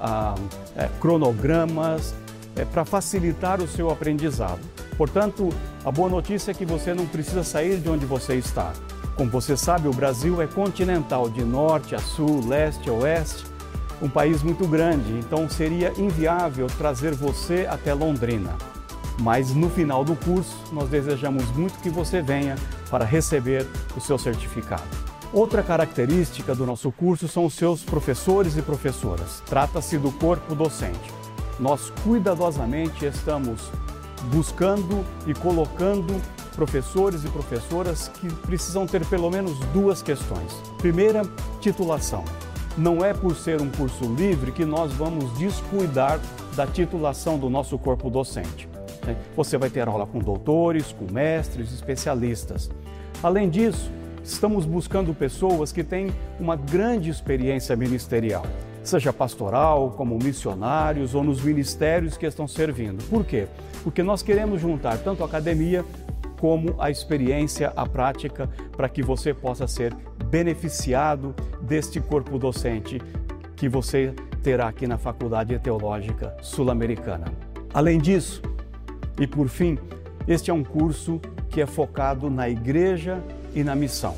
ah, é, cronogramas, é, para facilitar o seu aprendizado. Portanto, a boa notícia é que você não precisa sair de onde você está. Como você sabe, o Brasil é continental, de norte a sul, leste a oeste um país muito grande, então seria inviável trazer você até Londrina. Mas no final do curso, nós desejamos muito que você venha para receber o seu certificado. Outra característica do nosso curso são os seus professores e professoras. Trata-se do corpo docente. Nós cuidadosamente estamos buscando e colocando professores e professoras que precisam ter pelo menos duas questões. Primeira, titulação não é por ser um curso livre que nós vamos descuidar da titulação do nosso corpo docente. Né? Você vai ter aula com doutores, com mestres, especialistas. Além disso, estamos buscando pessoas que têm uma grande experiência ministerial, seja pastoral, como missionários ou nos ministérios que estão servindo. Por quê? Porque nós queremos juntar tanto academia como a experiência, a prática, para que você possa ser beneficiado deste corpo docente que você terá aqui na Faculdade Teológica Sul-Americana. Além disso, e por fim, este é um curso que é focado na igreja e na missão.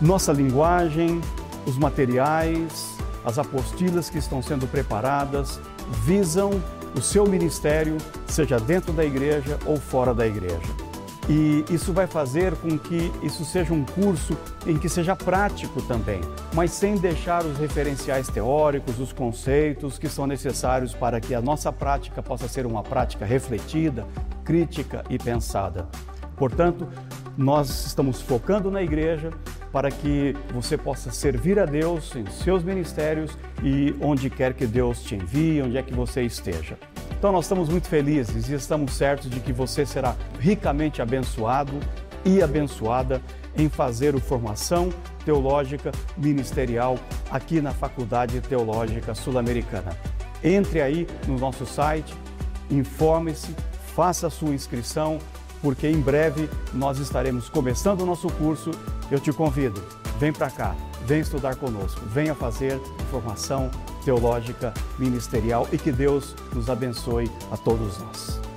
Nossa linguagem, os materiais, as apostilas que estão sendo preparadas visam o seu ministério, seja dentro da igreja ou fora da igreja. E isso vai fazer com que isso seja um curso em que seja prático também, mas sem deixar os referenciais teóricos, os conceitos que são necessários para que a nossa prática possa ser uma prática refletida, crítica e pensada. Portanto, nós estamos focando na igreja para que você possa servir a Deus em seus ministérios e onde quer que Deus te envie, onde é que você esteja. Então nós estamos muito felizes e estamos certos de que você será ricamente abençoado e abençoada em fazer o formação teológica ministerial aqui na Faculdade Teológica Sul-Americana. Entre aí no nosso site, informe-se, faça a sua inscrição, porque em breve nós estaremos começando o nosso curso. Eu te convido, vem para cá, vem estudar conosco, venha fazer formação teológica ministerial e que Deus nos abençoe a todos nós.